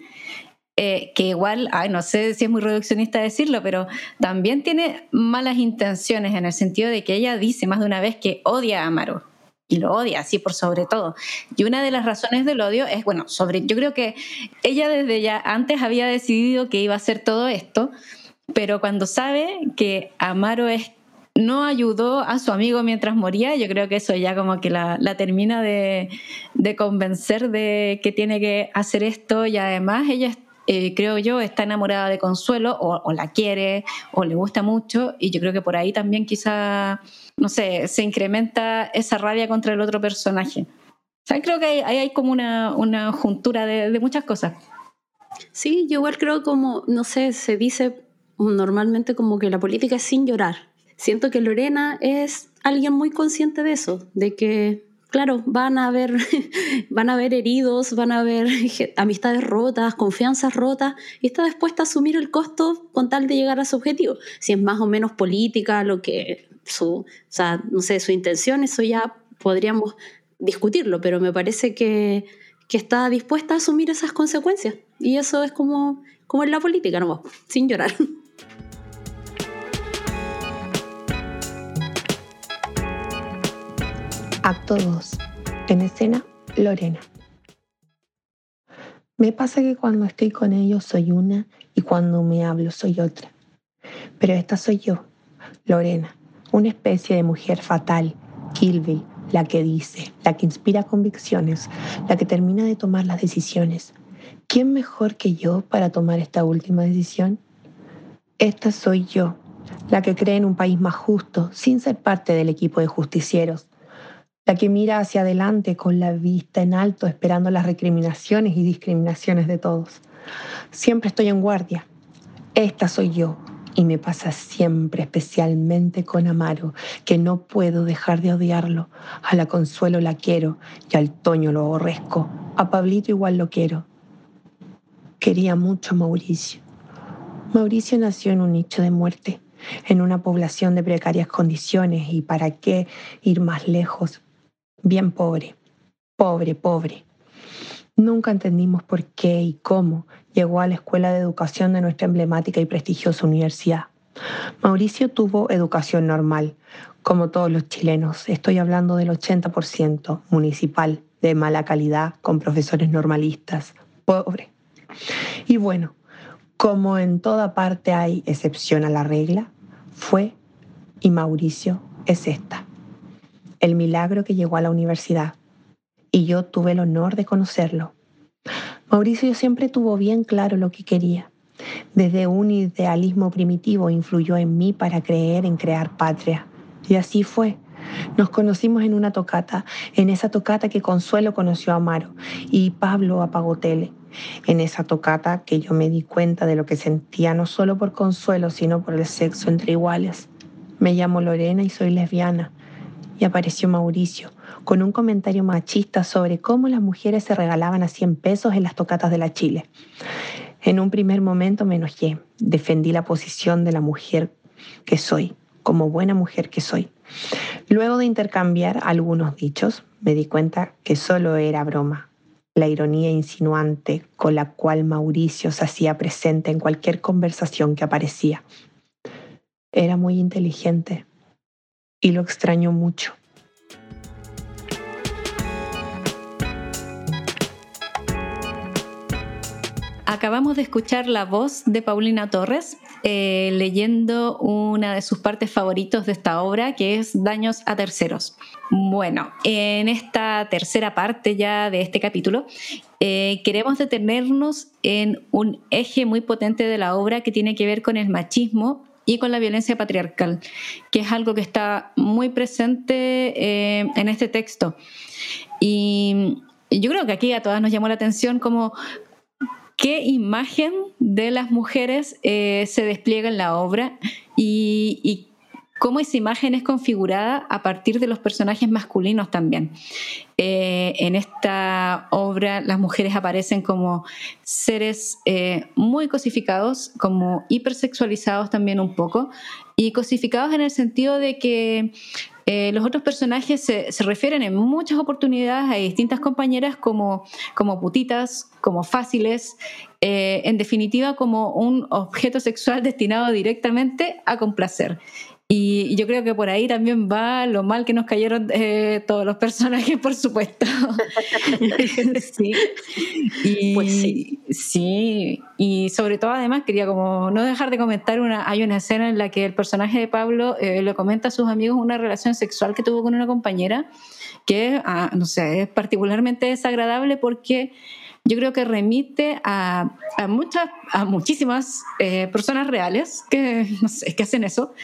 eh, que igual, ay, no sé si es muy reduccionista decirlo, pero también tiene malas intenciones en el sentido de que ella dice más de una vez que odia a Amaro. Y lo odia, así por sobre todo. Y una de las razones del odio es, bueno, sobre, yo creo que ella desde ya antes había decidido que iba a hacer todo esto, pero cuando sabe que Amaro es no ayudó a su amigo mientras moría, yo creo que eso ya como que la, la termina de, de, convencer de que tiene que hacer esto y además ella eh, creo yo, está enamorada de Consuelo o, la quiere o le gusta mucho y yo creo que por ahí también quizá, no sé, se incrementa esa rabia contra el otro personaje. O sea, creo que ahí hay, como una, una juntura de, de muchas cosas. Sí, yo igual creo como, no sé, se dice normalmente como que la política es sin llorar. Siento que Lorena es alguien muy consciente de eso, de que claro, van a haber, van a haber heridos, van a haber amistades rotas, confianzas rotas, y está dispuesta a asumir el costo con tal de llegar a su objetivo. Si es más o menos política, lo que su, o sea, no sé, su intención, eso ya podríamos discutirlo, pero me parece que, que está dispuesta a asumir esas consecuencias. Y eso es como, como en la política, no, sin llorar. Acto 2. En escena, Lorena. Me pasa que cuando estoy con ellos soy una y cuando me hablo soy otra. Pero esta soy yo, Lorena, una especie de mujer fatal, Kill la que dice, la que inspira convicciones, la que termina de tomar las decisiones. ¿Quién mejor que yo para tomar esta última decisión? Esta soy yo, la que cree en un país más justo, sin ser parte del equipo de justicieros, la que mira hacia adelante con la vista en alto esperando las recriminaciones y discriminaciones de todos. Siempre estoy en guardia. Esta soy yo, Y me pasa siempre, especialmente con Amaro, que no puedo dejar de odiarlo. A la Consuelo la quiero y al Toño lo aborrezco. A Pablito igual lo quiero. Quería mucho a Mauricio. Mauricio nació en un nicho de muerte, en una población de precarias condiciones y para qué ir más lejos. Bien pobre, pobre, pobre. Nunca entendimos por qué y cómo llegó a la escuela de educación de nuestra emblemática y prestigiosa universidad. Mauricio tuvo educación normal, como todos los chilenos. Estoy hablando del 80% municipal, de mala calidad, con profesores normalistas. Pobre. Y bueno, como en toda parte hay excepción a la regla, fue y Mauricio es esta. El milagro que llegó a la universidad y yo tuve el honor de conocerlo. Mauricio siempre tuvo bien claro lo que quería. Desde un idealismo primitivo influyó en mí para creer en crear patria. Y así fue. Nos conocimos en una tocata, en esa tocata que Consuelo conoció a Amaro y Pablo a Pagotele. En esa tocata que yo me di cuenta de lo que sentía no solo por Consuelo, sino por el sexo entre iguales. Me llamo Lorena y soy lesbiana. Y apareció Mauricio, con un comentario machista sobre cómo las mujeres se regalaban a 100 pesos en las tocatas de la Chile. En un primer momento me enojé, defendí la posición de la mujer que soy, como buena mujer que soy. Luego de intercambiar algunos dichos, me di cuenta que solo era broma, la ironía insinuante con la cual Mauricio se hacía presente en cualquier conversación que aparecía. Era muy inteligente y lo extraño mucho. Acabamos de escuchar la voz de Paulina Torres eh, leyendo una de sus partes favoritos de esta obra, que es Daños a terceros. Bueno, en esta tercera parte ya de este capítulo, eh, queremos detenernos en un eje muy potente de la obra que tiene que ver con el machismo y con la violencia patriarcal, que es algo que está muy presente eh, en este texto. Y yo creo que aquí a todas nos llamó la atención como qué imagen de las mujeres eh, se despliega en la obra y, cómo esa imagen es configurada a partir de los personajes masculinos también. Eh, en esta obra las mujeres aparecen como seres eh, muy cosificados, como hipersexualizados también un poco, y cosificados en el sentido de que eh, los otros personajes se, refieren en muchas oportunidades a distintas compañeras como, como putitas, como fáciles, eh, en definitiva como un objeto sexual destinado directamente a complacer. Y yo creo que por ahí también va lo mal que nos cayeron eh, todos los personajes, por supuesto. sí. Y, pues sí. Sí, y sobre todo además quería como no dejar de comentar, una, hay una escena en la que el personaje de Pablo eh, le comenta a sus amigos una relación sexual que tuvo con una compañera que, ah, no sé, es particularmente desagradable porque yo creo que remite a, muchas, a muchísimas eh, personas reales que, no sé, que hacen eso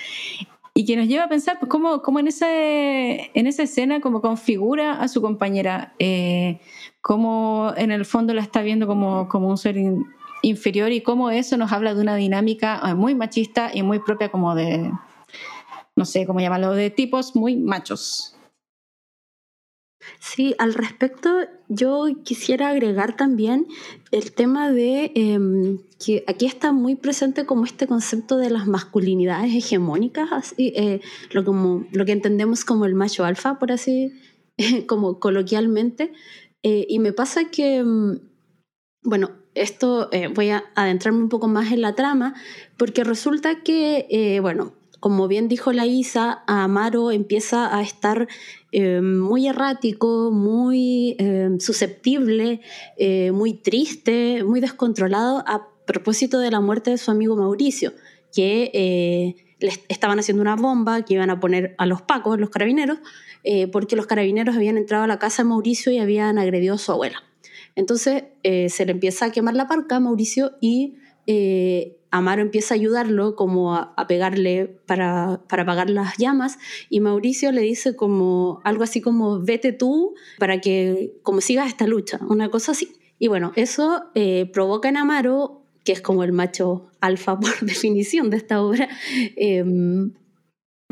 y que nos lleva a pensar pues, cómo, cómo en, ese, en esa escena como configura a su compañera, eh, cómo en el fondo la está viendo como, como un ser inferior y cómo eso nos habla de una dinámica eh, muy machista y muy propia como de, no sé cómo llamarlo, de tipos muy machos. Sí, al respecto yo quisiera agregar también el tema de em, que aquí está muy presente como este concepto de las masculinidades hegemónicas, así, eh, lo, como, lo que entendemos como el macho alfa, por así, como coloquialmente. Eh, y me pasa que, em, bueno, esto eh, voy a adentrarme un poco más en la trama, porque resulta que, bueno, como bien dijo la Isa, Amaro empieza a estar eh, muy errático, muy eh, susceptible, eh, muy triste, muy descontrolado a propósito de la muerte de su amigo Mauricio, que le estaban haciendo una bomba que iban a poner a los pacos, los carabineros, porque los carabineros habían entrado a la casa de Mauricio y habían agredido a su abuela. Entonces se le empieza a quemar la parca a Mauricio y Amaro empieza a ayudarlo como a, pegarle para, para, apagar las llamas y Mauricio le dice como algo así como vete tú para que como sigas esta lucha, una cosa así. Y bueno, eso eh, provoca en Amaro que es como el macho alfa por definición de esta obra, em,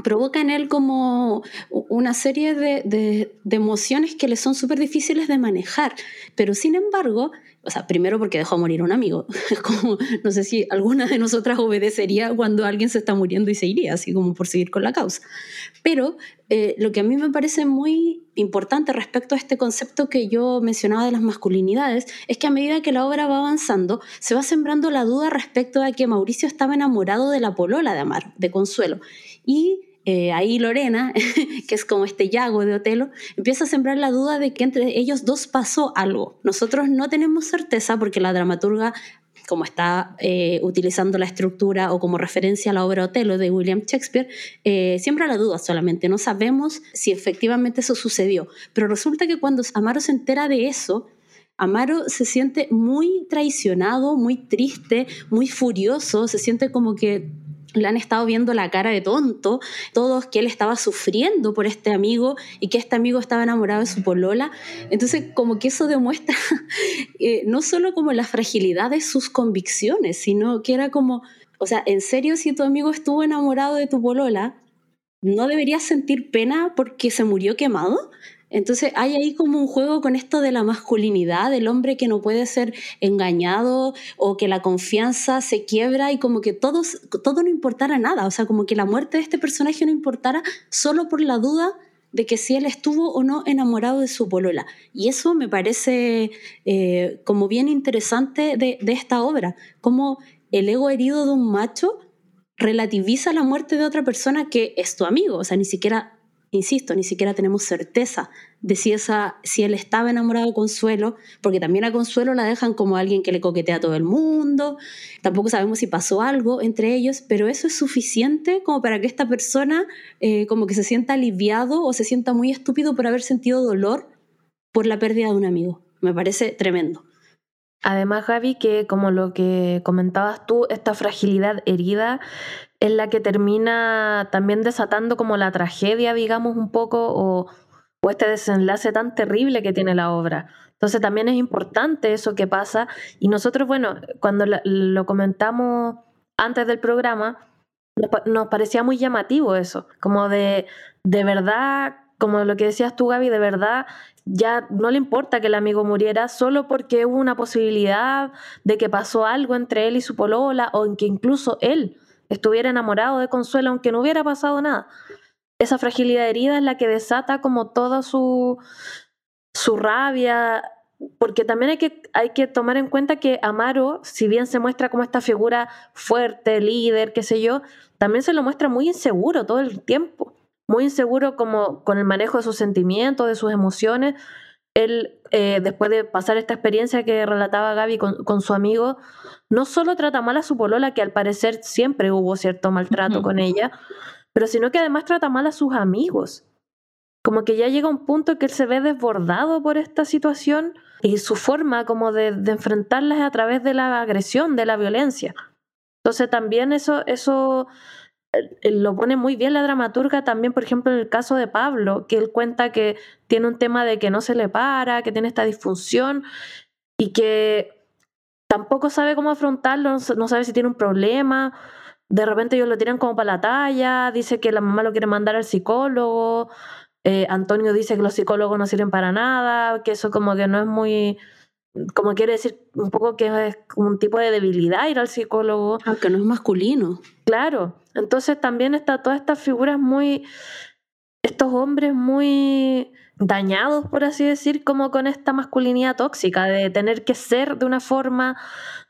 provoca en él como una serie de, de emociones que le son súper difíciles de manejar, pero sin embargo o sea, primero porque dejó morir un amigo. como, no sé si alguna de nosotras obedecería cuando alguien se está muriendo y se iría, así como por seguir con la causa. Pero eh, lo que a mí me parece muy importante respecto a este concepto que yo mencionaba de las masculinidades es que a medida que la obra va avanzando, se va sembrando la duda respecto a que Mauricio estaba enamorado de la polola de Amar, de Consuelo. Y eh, ahí Lorena, que es como este Yago de Otelo, empieza a sembrar la duda de que entre ellos dos pasó algo. Nosotros no tenemos certeza porque la dramaturga, como está eh, utilizando la estructura o como referencia a la obra Otelo de William Shakespeare, eh, siembra la duda solamente. No sabemos si efectivamente eso sucedió. Pero resulta que cuando Amaro se entera de eso, Amaro se siente muy traicionado, muy triste, muy furioso, se siente como que le han estado viendo la cara de tonto, todos que él estaba sufriendo por este amigo y que este amigo estaba enamorado de su polola. Entonces, como que eso demuestra eh, no solo como la fragilidad de sus convicciones, sino que era como, o sea, en serio, si tu amigo estuvo enamorado de tu polola, ¿no deberías sentir pena porque se murió quemado? Entonces hay ahí como un juego con esto de la masculinidad, del hombre que no puede ser engañado o que la confianza se quiebra y como que todo, no importara nada, o sea, como que la muerte de este personaje no importara solo por la duda de que si él estuvo o no enamorado de su polola. Y eso me parece eh, como bien interesante de, de esta obra, como el ego herido de un macho relativiza la muerte de otra persona que es tu amigo, o sea, ni siquiera insisto, ni siquiera tenemos certeza de si, él estaba enamorado de Consuelo, porque también a Consuelo la dejan como alguien que le coquetea a todo el mundo, tampoco sabemos si pasó algo entre ellos, pero eso es suficiente como para que esta persona eh, como que se sienta aliviado o se sienta muy estúpido por haber sentido dolor por la pérdida de un amigo. Me parece tremendo. Además, Javi, que como lo que comentabas tú, esta fragilidad herida es la que termina también desatando como la tragedia, digamos, un poco, o, este desenlace tan terrible que tiene la obra. Entonces también es importante eso que pasa. Y nosotros, bueno, cuando lo comentamos antes del programa, nos parecía muy llamativo eso, como de, de verdad, como lo que decías tú, Gaby, de verdad ya no le importa que el amigo muriera solo porque hubo una posibilidad de que pasó algo entre él y su polola o en que incluso él estuviera enamorado de Consuelo aunque no hubiera pasado nada. Esa fragilidad herida es la que desata como toda su, su rabia, porque también hay que, hay que tomar en cuenta que Amaro, si bien se muestra como esta figura fuerte, líder, qué sé yo, también se lo muestra muy inseguro todo el tiempo, muy inseguro como con el manejo de sus sentimientos, de sus emociones. Él, eh, después de pasar esta experiencia que relataba Gaby con, con su amigo, no solo trata mal a su polola, que al parecer siempre hubo cierto maltrato con ella, pero sino que además trata mal a sus amigos. Como que ya llega un punto que él se ve desbordado por esta situación y su forma como de, de enfrentarlas a través de la agresión, de la violencia. Entonces también eso, eso lo pone muy bien la dramaturga también, por ejemplo, en el caso de Pablo, que él cuenta que tiene un tema de que no se le para, que tiene esta disfunción y que tampoco sabe cómo afrontarlo, no sabe si tiene un problema. De repente ellos lo tiran como para la talla, dice que la mamá lo quiere mandar al psicólogo. Eh, Antonio dice que los psicólogos no sirven para nada, que eso como que no es muy, como quiere decir un poco que es como un tipo de debilidad ir al psicólogo. Aunque no es masculino. Claro, entonces también está todas estas figuras muy, estos hombres muy dañados, por así decir, como con esta masculinidad tóxica, de tener que ser de una forma,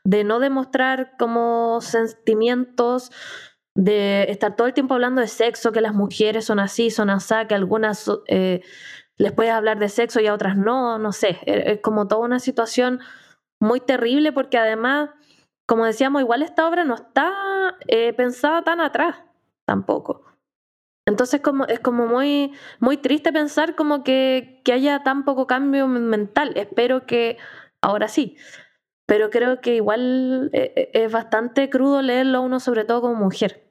de no demostrar como sentimientos, de estar todo el tiempo hablando de sexo, que las mujeres son así, son así, que algunas eh, les puedes hablar de sexo y a otras no, no sé, e, es como toda una situación muy terrible porque además, como decíamos, igual esta obra no está eh, pensada tan atrás tampoco. Entonces como, es como muy, muy triste pensar como que, que haya tan poco cambio mental. Espero que ahora sí. Pero creo que igual eh, eh, es bastante crudo leerlo uno, sobre todo como mujer.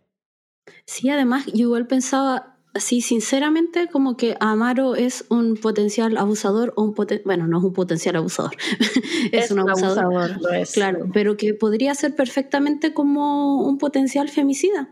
Sí, además yo igual pensaba, así sinceramente como que Amaro es un potencial abusador o un poten bueno no es un potencial abusador es, un abusador, claro pero que podría ser perfectamente como un potencial femicida.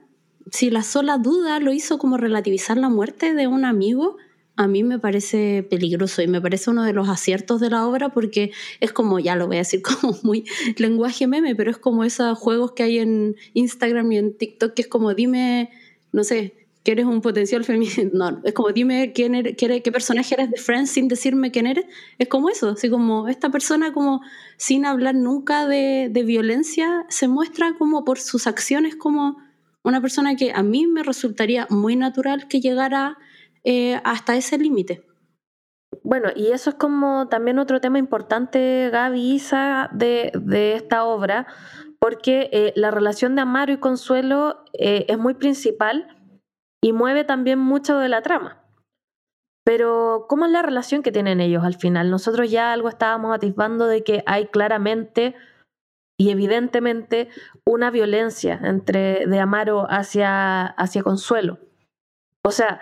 Si la sola duda lo hizo como relativizar la muerte de un amigo a mí me parece peligroso y me parece uno de los aciertos de la obra porque es como, ya lo voy a decir como muy lenguaje meme, pero es como esos juegos que hay en Instagram y en TikTok que es como dime, no sé, que eres un potencial femenino. No, es como dime quién eres, qué, personaje eres de Friends sin decirme quién eres. Es como eso, así como esta persona como sin hablar nunca de, de violencia se muestra como por sus acciones como una persona que a mí me resultaría muy natural que llegara eh, hasta ese límite. Bueno, y eso es como también otro tema importante, Gaby Isa, de, de esta obra, porque eh, la relación de Amaro y Consuelo eh, es muy principal y mueve también mucho de la trama. Pero, ¿cómo es la relación que tienen ellos al final? Nosotros ya algo estábamos atisbando de que hay claramente y evidentemente una violencia entre de Amaro hacia, hacia Consuelo. O sea,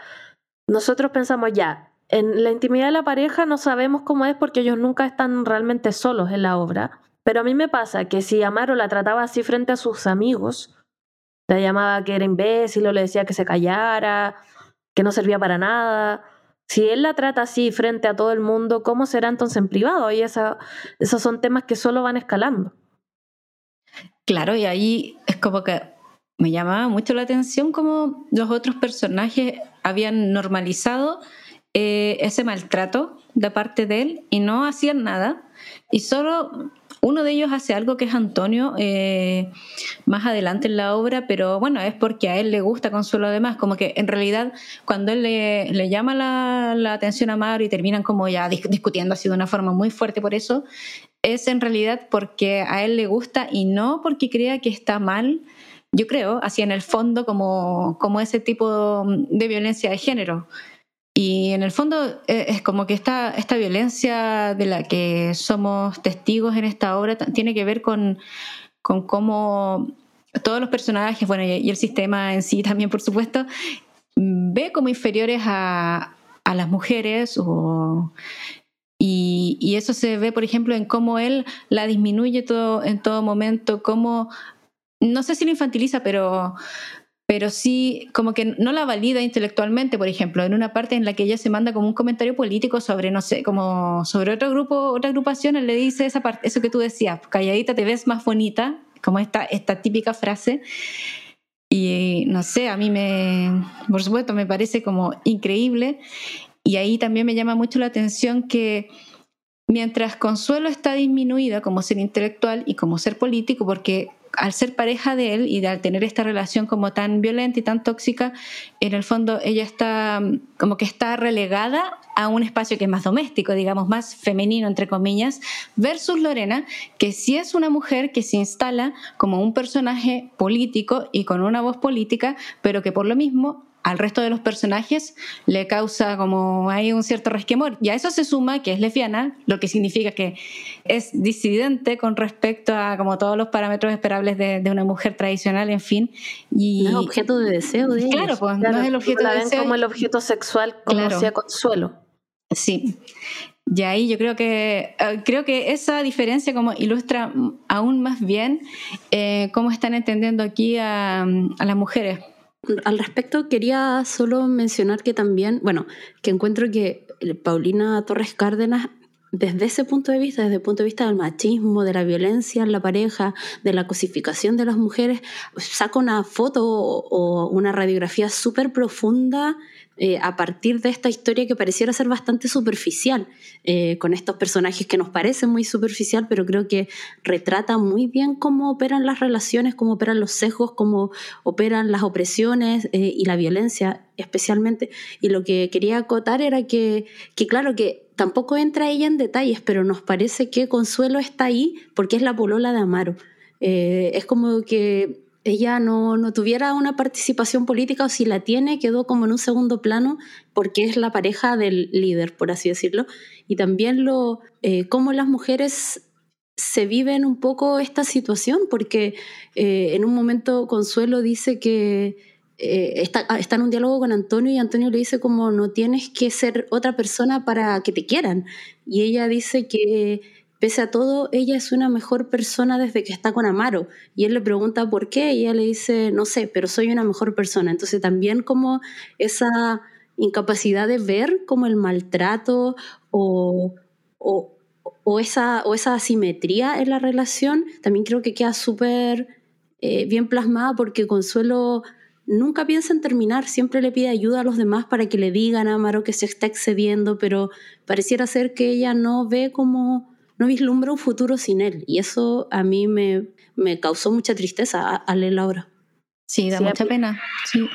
nosotros pensamos ya, en la intimidad de la pareja no sabemos cómo es porque ellos nunca están realmente solos en la obra. Pero a mí me pasa que si Amaro la trataba así frente a sus amigos, la llamaba que era imbécil o le decía que se callara, que no servía para nada. Si él la trata así frente a todo el mundo, ¿cómo será entonces en privado? Y esa, esos son temas que solo van escalando. Claro, y ahí es como que me llamaba mucho la atención cómo los otros personajes habían normalizado eh, ese maltrato de parte de él y no hacían nada. Y solo uno de ellos hace algo que es Antonio eh, más adelante en la obra, pero bueno, es porque a él le gusta Consuelo además, como que en realidad cuando él le, llama la, atención a Mauro y terminan como ya discutiendo así de una forma muy fuerte por eso, es en realidad porque a él le gusta y no porque crea que está mal, yo creo, así en el fondo como, como ese tipo de violencia de género. Y en el fondo eh, es como que esta, esta violencia de la que somos testigos en esta obra tiene que ver con, con cómo todos los personajes, bueno, y el sistema en sí también, por supuesto, ve como inferiores a, a las mujeres y, y, eso se ve, por ejemplo, en cómo él la disminuye todo, en todo momento, cómo, no sé si lo infantiliza, pero pero sí como que no la valida intelectualmente, por ejemplo, en una parte en la que ella se manda como un comentario político sobre, no sé, como sobre otro grupo, otra agrupación, él le dice esa parte, eso que tú decías, calladita te ves más bonita, como esta, esta típica frase. Y no sé, a mí me, por supuesto, me parece como increíble. Y ahí también me llama mucho la atención que mientras Consuelo está disminuida como ser intelectual y como ser político, porque al ser pareja de él y al tener esta relación como tan violenta y tan tóxica, en el fondo ella está mm, como que está relegada a un espacio que es más doméstico, digamos, más femenino, entre comillas, versus Lorena, que sí es una mujer que se instala como un personaje político y con una voz política, pero que por lo mismo al resto de los personajes le causa como hay un cierto resquemor. Y a eso se suma que es lesbiana, lo que significa que es disidente con respecto a como todos los parámetros esperables de, una mujer tradicional, en fin. Y, no es objeto de deseo de Claro, pues no es el objeto de deseo. como el objeto sexual, como claro. consuelo. Sí. Y ahí yo creo que eh, creo que esa diferencia como ilustra aún más bien eh, cómo están entendiendo aquí a, a las mujeres al respecto quería solo mencionar que también, bueno, que encuentro que Paulina Torres Cárdenas desde ese punto de vista, desde el punto de vista del machismo, de la violencia en la pareja, de la cosificación de las mujeres, saca una foto o una radiografía súper profunda eh, a partir de esta historia que pareciera ser bastante superficial, eh, con estos personajes que nos parecen muy superficial, pero creo que retrata muy bien cómo operan las relaciones, cómo operan los sesgos, cómo operan las opresiones eh, y la violencia especialmente. Y lo que quería acotar era que, que, claro, que tampoco entra ella en detalles, pero nos parece que Consuelo está ahí porque es la polola de Amaro. es como que ella no, no, tuviera una participación política o si la tiene quedó como en un segundo plano porque es la pareja del líder, por así decirlo. Y también lo, eh, cómo las mujeres se viven un poco esta situación, porque eh, en un momento Consuelo dice que, eh, está, está, en un diálogo con Antonio y Antonio le dice como no tienes que ser otra persona para que te quieran. Y ella dice que pese a todo, ella es una mejor persona desde que está con Amaro. Y él le pregunta por qué y ella le dice, no sé, pero soy una mejor persona. Entonces también como esa incapacidad de ver como el maltrato o, o, esa, o esa asimetría en la relación, también creo que queda súper eh, bien plasmada porque Consuelo nunca piensa en terminar, siempre le pide ayuda a los demás para que le digan a Amaro que se está excediendo, pero pareciera ser que ella no ve como, no vislumbra un futuro sin él. Y eso a mí me, me causó mucha tristeza al leer la obra. Sí, da mucha pena. Sí.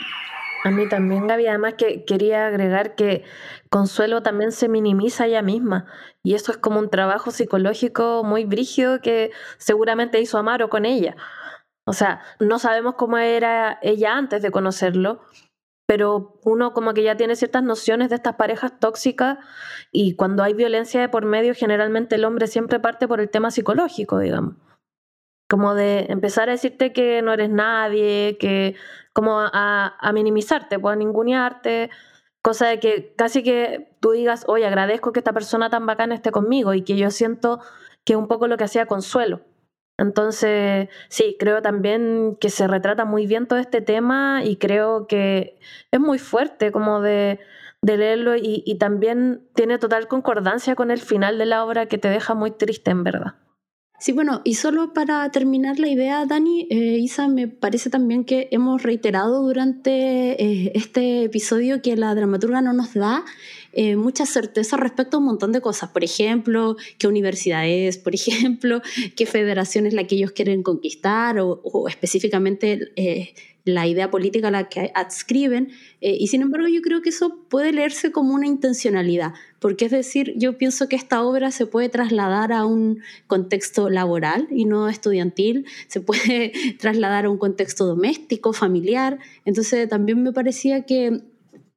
A mí también, Gaby. Además que quería agregar que Consuelo también se minimiza ella misma. Y eso es como un trabajo psicológico muy brígido que seguramente hizo Amaro con ella. O sea, no sabemos cómo era ella antes de conocerlo, pero uno como que ya tiene ciertas nociones de estas parejas tóxicas y cuando hay violencia de por medio, generalmente el hombre siempre parte por el tema psicológico, digamos. Como de empezar a decirte que no eres nadie, que como a, a minimizarte, pues a ningunearte, cosa de que casi que tú digas, oye, agradezco que esta persona tan bacana esté conmigo y que yo siento que es un poco lo que hacía Consuelo entonces, sí, creo también que se retrata muy bien todo este tema y creo que es muy fuerte como de, leerlo y, y, también tiene total concordancia con el final de la obra que te deja muy triste en verdad. Sí, bueno, y solo para terminar la idea, Dani, eh, Isa, me parece también que hemos reiterado durante eh, este episodio que la dramaturga no nos da eh, mucha certeza respecto a un montón de cosas. Por ejemplo, qué universidad es, por ejemplo, qué federación es la que ellos quieren conquistar o, específicamente la idea política a la que adscriben, eh, y sin embargo yo creo que eso puede leerse como una intencionalidad, porque es decir, yo pienso que esta obra se puede trasladar a un contexto laboral y no estudiantil, se puede trasladar a un contexto doméstico, familiar, entonces también me parecía que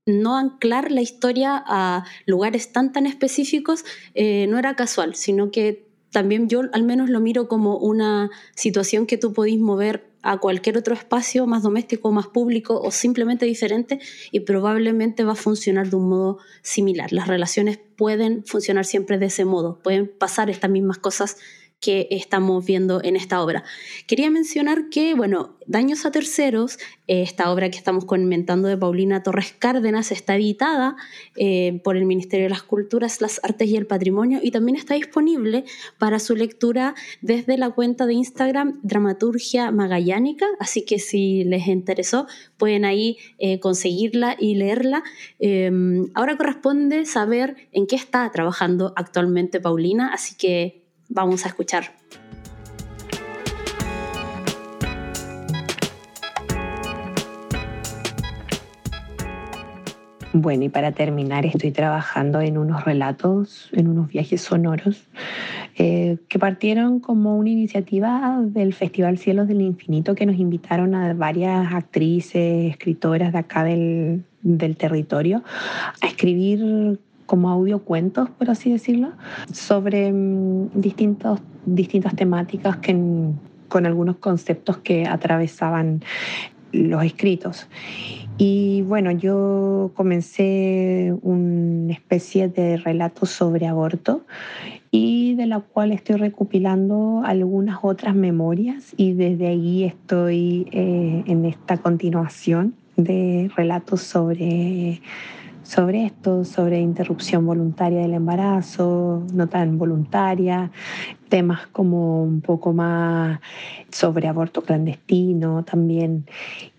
no anclar la historia a lugares tan tan específicos eh, no era casual, sino que también yo al menos lo miro como una situación que tú podís mover a cualquier otro espacio más doméstico, más público o simplemente diferente y probablemente va a funcionar de un modo similar. Las relaciones pueden funcionar siempre de ese modo, pueden pasar estas mismas cosas que estamos viendo en esta obra. Quería mencionar que, bueno, Daños a Terceros, eh, esta obra que estamos comentando de Paulina Torres Cárdenas, está editada eh, por el Ministerio de las Culturas, las Artes y el Patrimonio y también está disponible para su lectura desde la cuenta de Instagram Dramaturgia Magallánica, así que si les interesó pueden ahí eh, conseguirla y leerla. Em, ahora corresponde saber en qué está trabajando actualmente Paulina, así que vamos a escuchar. Bueno, y para terminar, estoy trabajando en unos relatos, en unos viajes sonoros, eh, que partieron como una iniciativa del Festival Cielos del Infinito, que nos invitaron a varias actrices, escritoras de acá del, del territorio a escribir como audiocuentos, por así decirlo, sobre mm, distintos, distintas temáticas que, con algunos conceptos que atravesaban los escritos. Y bueno, yo comencé una especie de relato sobre aborto y de la cual estoy recopilando algunas otras memorias y desde ahí estoy eh, en esta continuación de relatos sobre sobre esto, sobre interrupción voluntaria del embarazo, no tan voluntaria, temas como un poco más sobre aborto clandestino también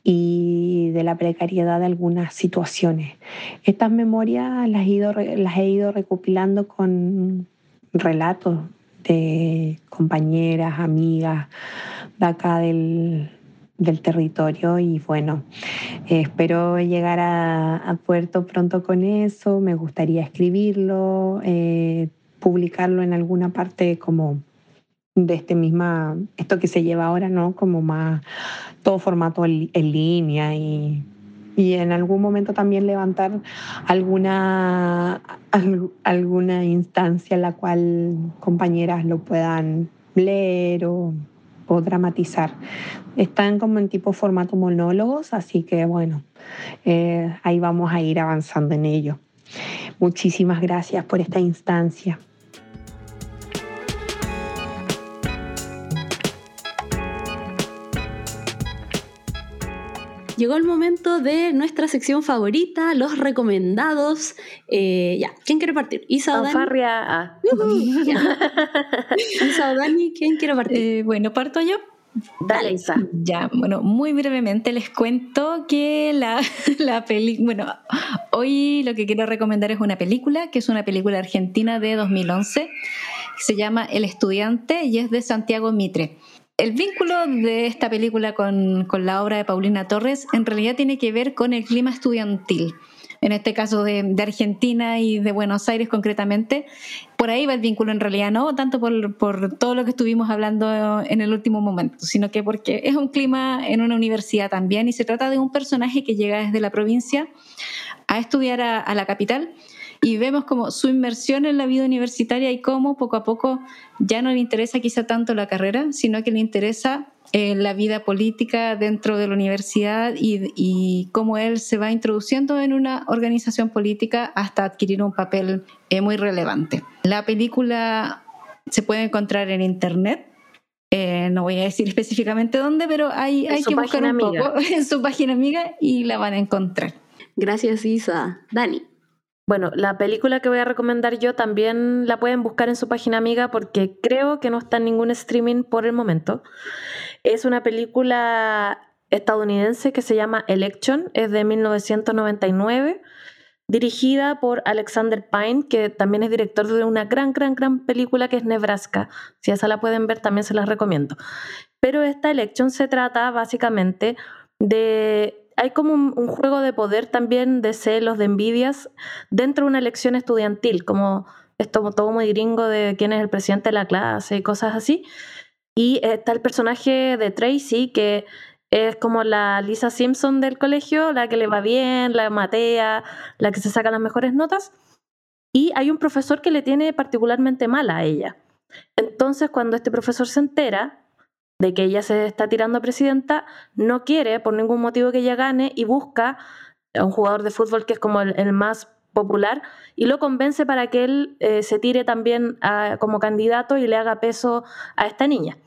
y de la precariedad de algunas situaciones. Estas memorias las he ido, las he ido recopilando con relatos de compañeras, amigas de acá del, del territorio y bueno, espero llegar a, puerto pronto con eso, me gustaría escribirlo, eh, publicarlo en alguna parte como de este misma, esto que se lleva ahora, ¿no? Como más todo formato en, línea y, y, en algún momento también levantar alguna, alguna instancia en la cual compañeras lo puedan leer o o dramatizar. Están como en tipo formato monólogos, así que bueno, eh, ahí vamos a ir avanzando en ello. Muchísimas gracias por esta instancia. Llegó el momento de nuestra sección favorita, los recomendados. Eh, ya, ¿quién quiere partir? Isa o Dani. Ah. Isa o Dani, ¿quién quiere partir? Eh, bueno, parto yo. Dale, Isa. Ya, bueno, muy brevemente les cuento que la, la película, bueno, hoy lo que quiero recomendar es una película, que es una película argentina de 2011, se llama El estudiante y es de Santiago Mitre. El vínculo de esta película con, la obra de Paulina Torres en realidad tiene que ver con el clima estudiantil en este caso de, Argentina y de Buenos Aires concretamente. Por ahí va el vínculo en realidad, no tanto por, por, todo lo que estuvimos hablando en el último momento, sino que porque es un clima en una universidad también y se trata de un personaje que llega desde la provincia a estudiar a la capital y vemos como su inmersión en la vida universitaria y cómo poco a poco ya no le interesa quizá tanto la carrera, sino que le interesa eh, la vida política dentro de la universidad y, cómo él se va introduciendo en una organización política hasta adquirir un papel eh, muy relevante. La película se puede encontrar en internet. Eh, no voy a decir específicamente dónde, pero hay, hay que buscar un poco en su página amiga y la van a encontrar. Gracias, Isa. Dani. Bueno, la película que voy a recomendar yo también la pueden buscar en su página amiga porque creo que no está en ningún streaming por el momento. Es una película estadounidense que se llama Election, es de 1999, dirigida por Alexander Pine, que también es director de una gran, gran, gran película que es Nebraska. Si esa la pueden ver, también se las recomiendo. Pero esta Election se trata básicamente de hay como un, juego de poder también, de celos, de envidias, dentro de una elección estudiantil, como esto todo muy gringo de quién es el presidente de la clase y cosas así. Y está el personaje de Tracy, que es como la Lisa Simpson del colegio, la que le va bien, la matea, la que se saca las mejores notas. Y hay un profesor que le tiene particularmente mal a ella. Entonces, cuando este profesor se entera, de que ella se está tirando a presidenta, no quiere por ningún motivo que ella gane y busca a un jugador de fútbol que es como el, más popular y lo convence para que él eh, se tire también como candidato y le haga peso a esta niña.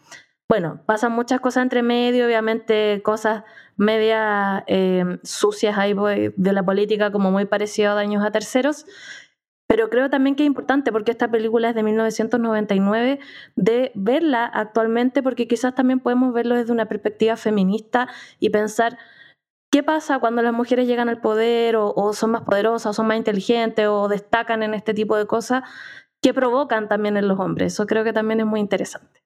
Bueno, pasan muchas cosas entre medio, obviamente cosas media eh, sucias ahí de la política como muy parecido a daños a terceros, pero creo también que es importante porque esta película es de 1999, de verla actualmente porque quizás también podemos verlo desde una perspectiva feminista y pensar qué pasa cuando las mujeres llegan al poder o, son más poderosas o son más inteligentes o destacan en este tipo de cosas que provocan también en los hombres. Eso creo que también es muy interesante.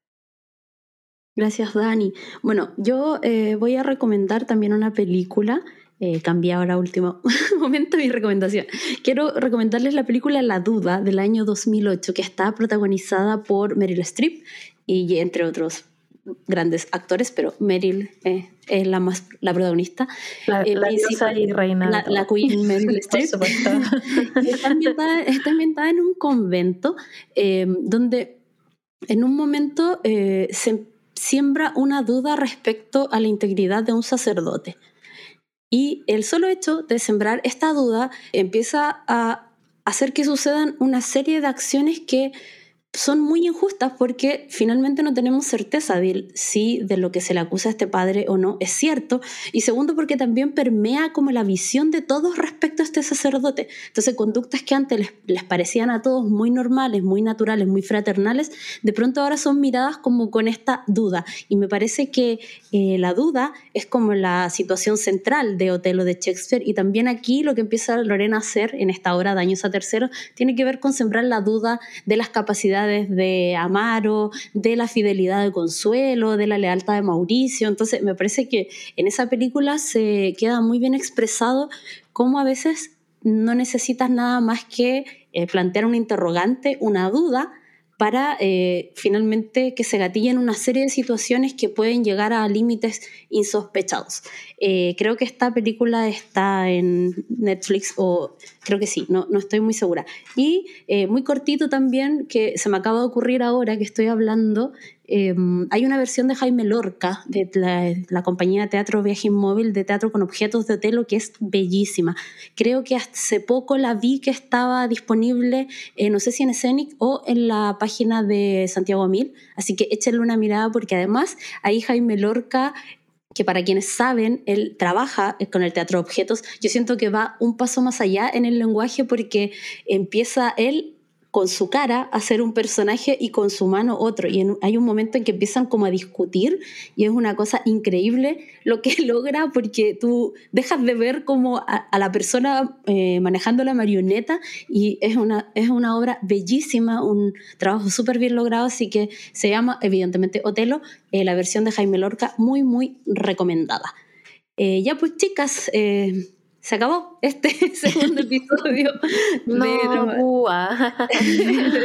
Gracias, Dani. Bueno, yo eh, voy a recomendar también una película eh, cambié ahora último momento mi recomendación. Quiero recomendarles la película La Duda del año 2008, que está protagonizada por Meryl Streep y entre otros grandes actores, pero Meryl eh, es la más la protagonista. La, eh, y reina. La, la Queen Meryl Streep. está, ambientada, en un convento donde en un momento se siembra una duda respecto a la integridad de un sacerdote. Y el solo hecho de sembrar esta duda empieza a hacer que sucedan una serie de acciones que son muy injustas porque finalmente no tenemos certeza de si de lo que se le acusa a este padre o no es cierto. Y segundo, porque también permea como la visión de todos respecto a este sacerdote. Entonces, conductas que antes les, parecían a todos muy normales, muy naturales, muy fraternales, de pronto ahora son miradas como con esta duda. Y me parece que eh, la duda es como la situación central de Otelo de Shakespeare. Y también aquí lo que empieza Lorena a hacer en esta obra Daños a Terceros tiene que ver con sembrar la duda de las capacidades de Amaro, de la fidelidad de Consuelo, de la lealtad de Mauricio. Entonces, me parece que en esa película se queda muy bien expresado cómo a veces no necesitas nada más que eh, plantear un interrogante, una duda, para eh, finalmente que se gatillen una serie de situaciones que pueden llegar a límites insospechados. Eh, creo que esta película está en Netflix o creo que sí, no, no estoy muy segura. Y eh, muy cortito también, que se me acaba de ocurrir ahora que estoy hablando, em, hay una versión de Jaime Lorca, de la, compañía de teatro Viaje Inmóvil, de teatro con objetos de Otelo, que es bellísima. Creo que hace poco la vi que estaba disponible, eh, no sé si en Scenic o en la página de Santiago Mil, así que échenle una mirada porque además ahí Jaime Lorca que para quienes saben, él trabaja con el teatro de objetos, yo siento que va un paso más allá en el lenguaje porque empieza él con su cara a ser un personaje y con su mano otro. Y hay un momento en que empiezan como a discutir y es una cosa increíble lo que logra porque tú dejas de ver como a, la persona eh, manejando la marioneta y es una, es una obra bellísima, un trabajo súper bien logrado, así que se llama evidentemente Otelo, eh, la versión de Jaime Lorca, muy, muy recomendada. Eh, ya pues chicas, se acabó este segundo episodio de,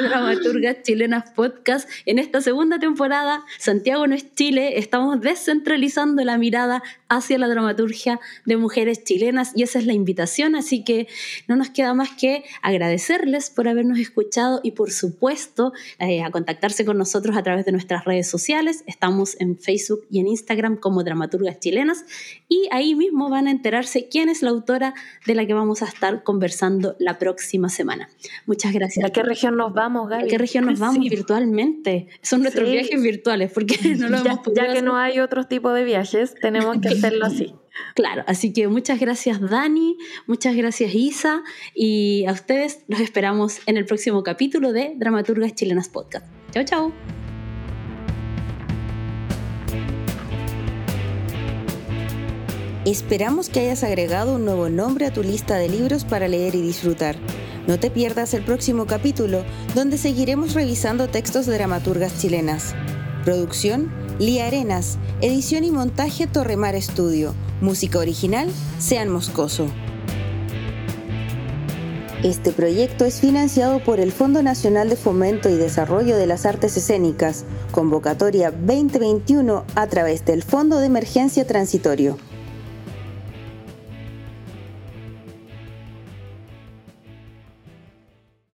Dramaturgas Chilenas Podcast. En esta segunda temporada, Santiago no es Chile, estamos descentralizando la mirada hacia la dramaturgia de mujeres chilenas y esa es la invitación, así que no nos queda más que agradecerles por habernos escuchado y por supuesto eh, a contactarse con nosotros a través de nuestras redes sociales. Estamos en Facebook y en Instagram como Dramaturgas Chilenas y ahí mismo van a enterarse quién es la autora de la que vamos a estar conversando la próxima semana. Muchas gracias. ¿A qué región nos vamos, Gaby? ¿A qué región nos vamos virtualmente? Son nuestros viajes virtuales, porque no lo ya, hemos Ya que no hay otro tipo de viajes, tenemos que hacerlo así. Claro, así que muchas gracias Dani, muchas gracias Isa y a ustedes los esperamos en el próximo capítulo de Dramaturgas Chilenas Podcast. Chao, chao. Esperamos que hayas agregado un nuevo nombre a tu lista de libros para leer y disfrutar. No te pierdas el próximo capítulo, donde seguiremos revisando textos de dramaturgas chilenas. Producción, Lía Arenas. Edición y montaje, Torremar Estudio. Música original, Sean Moscoso. Este proyecto es financiado por el Fondo Nacional de Fomento y Desarrollo de las Artes Escénicas, convocatoria 2021 a través del Fondo de Emergencia Transitorio.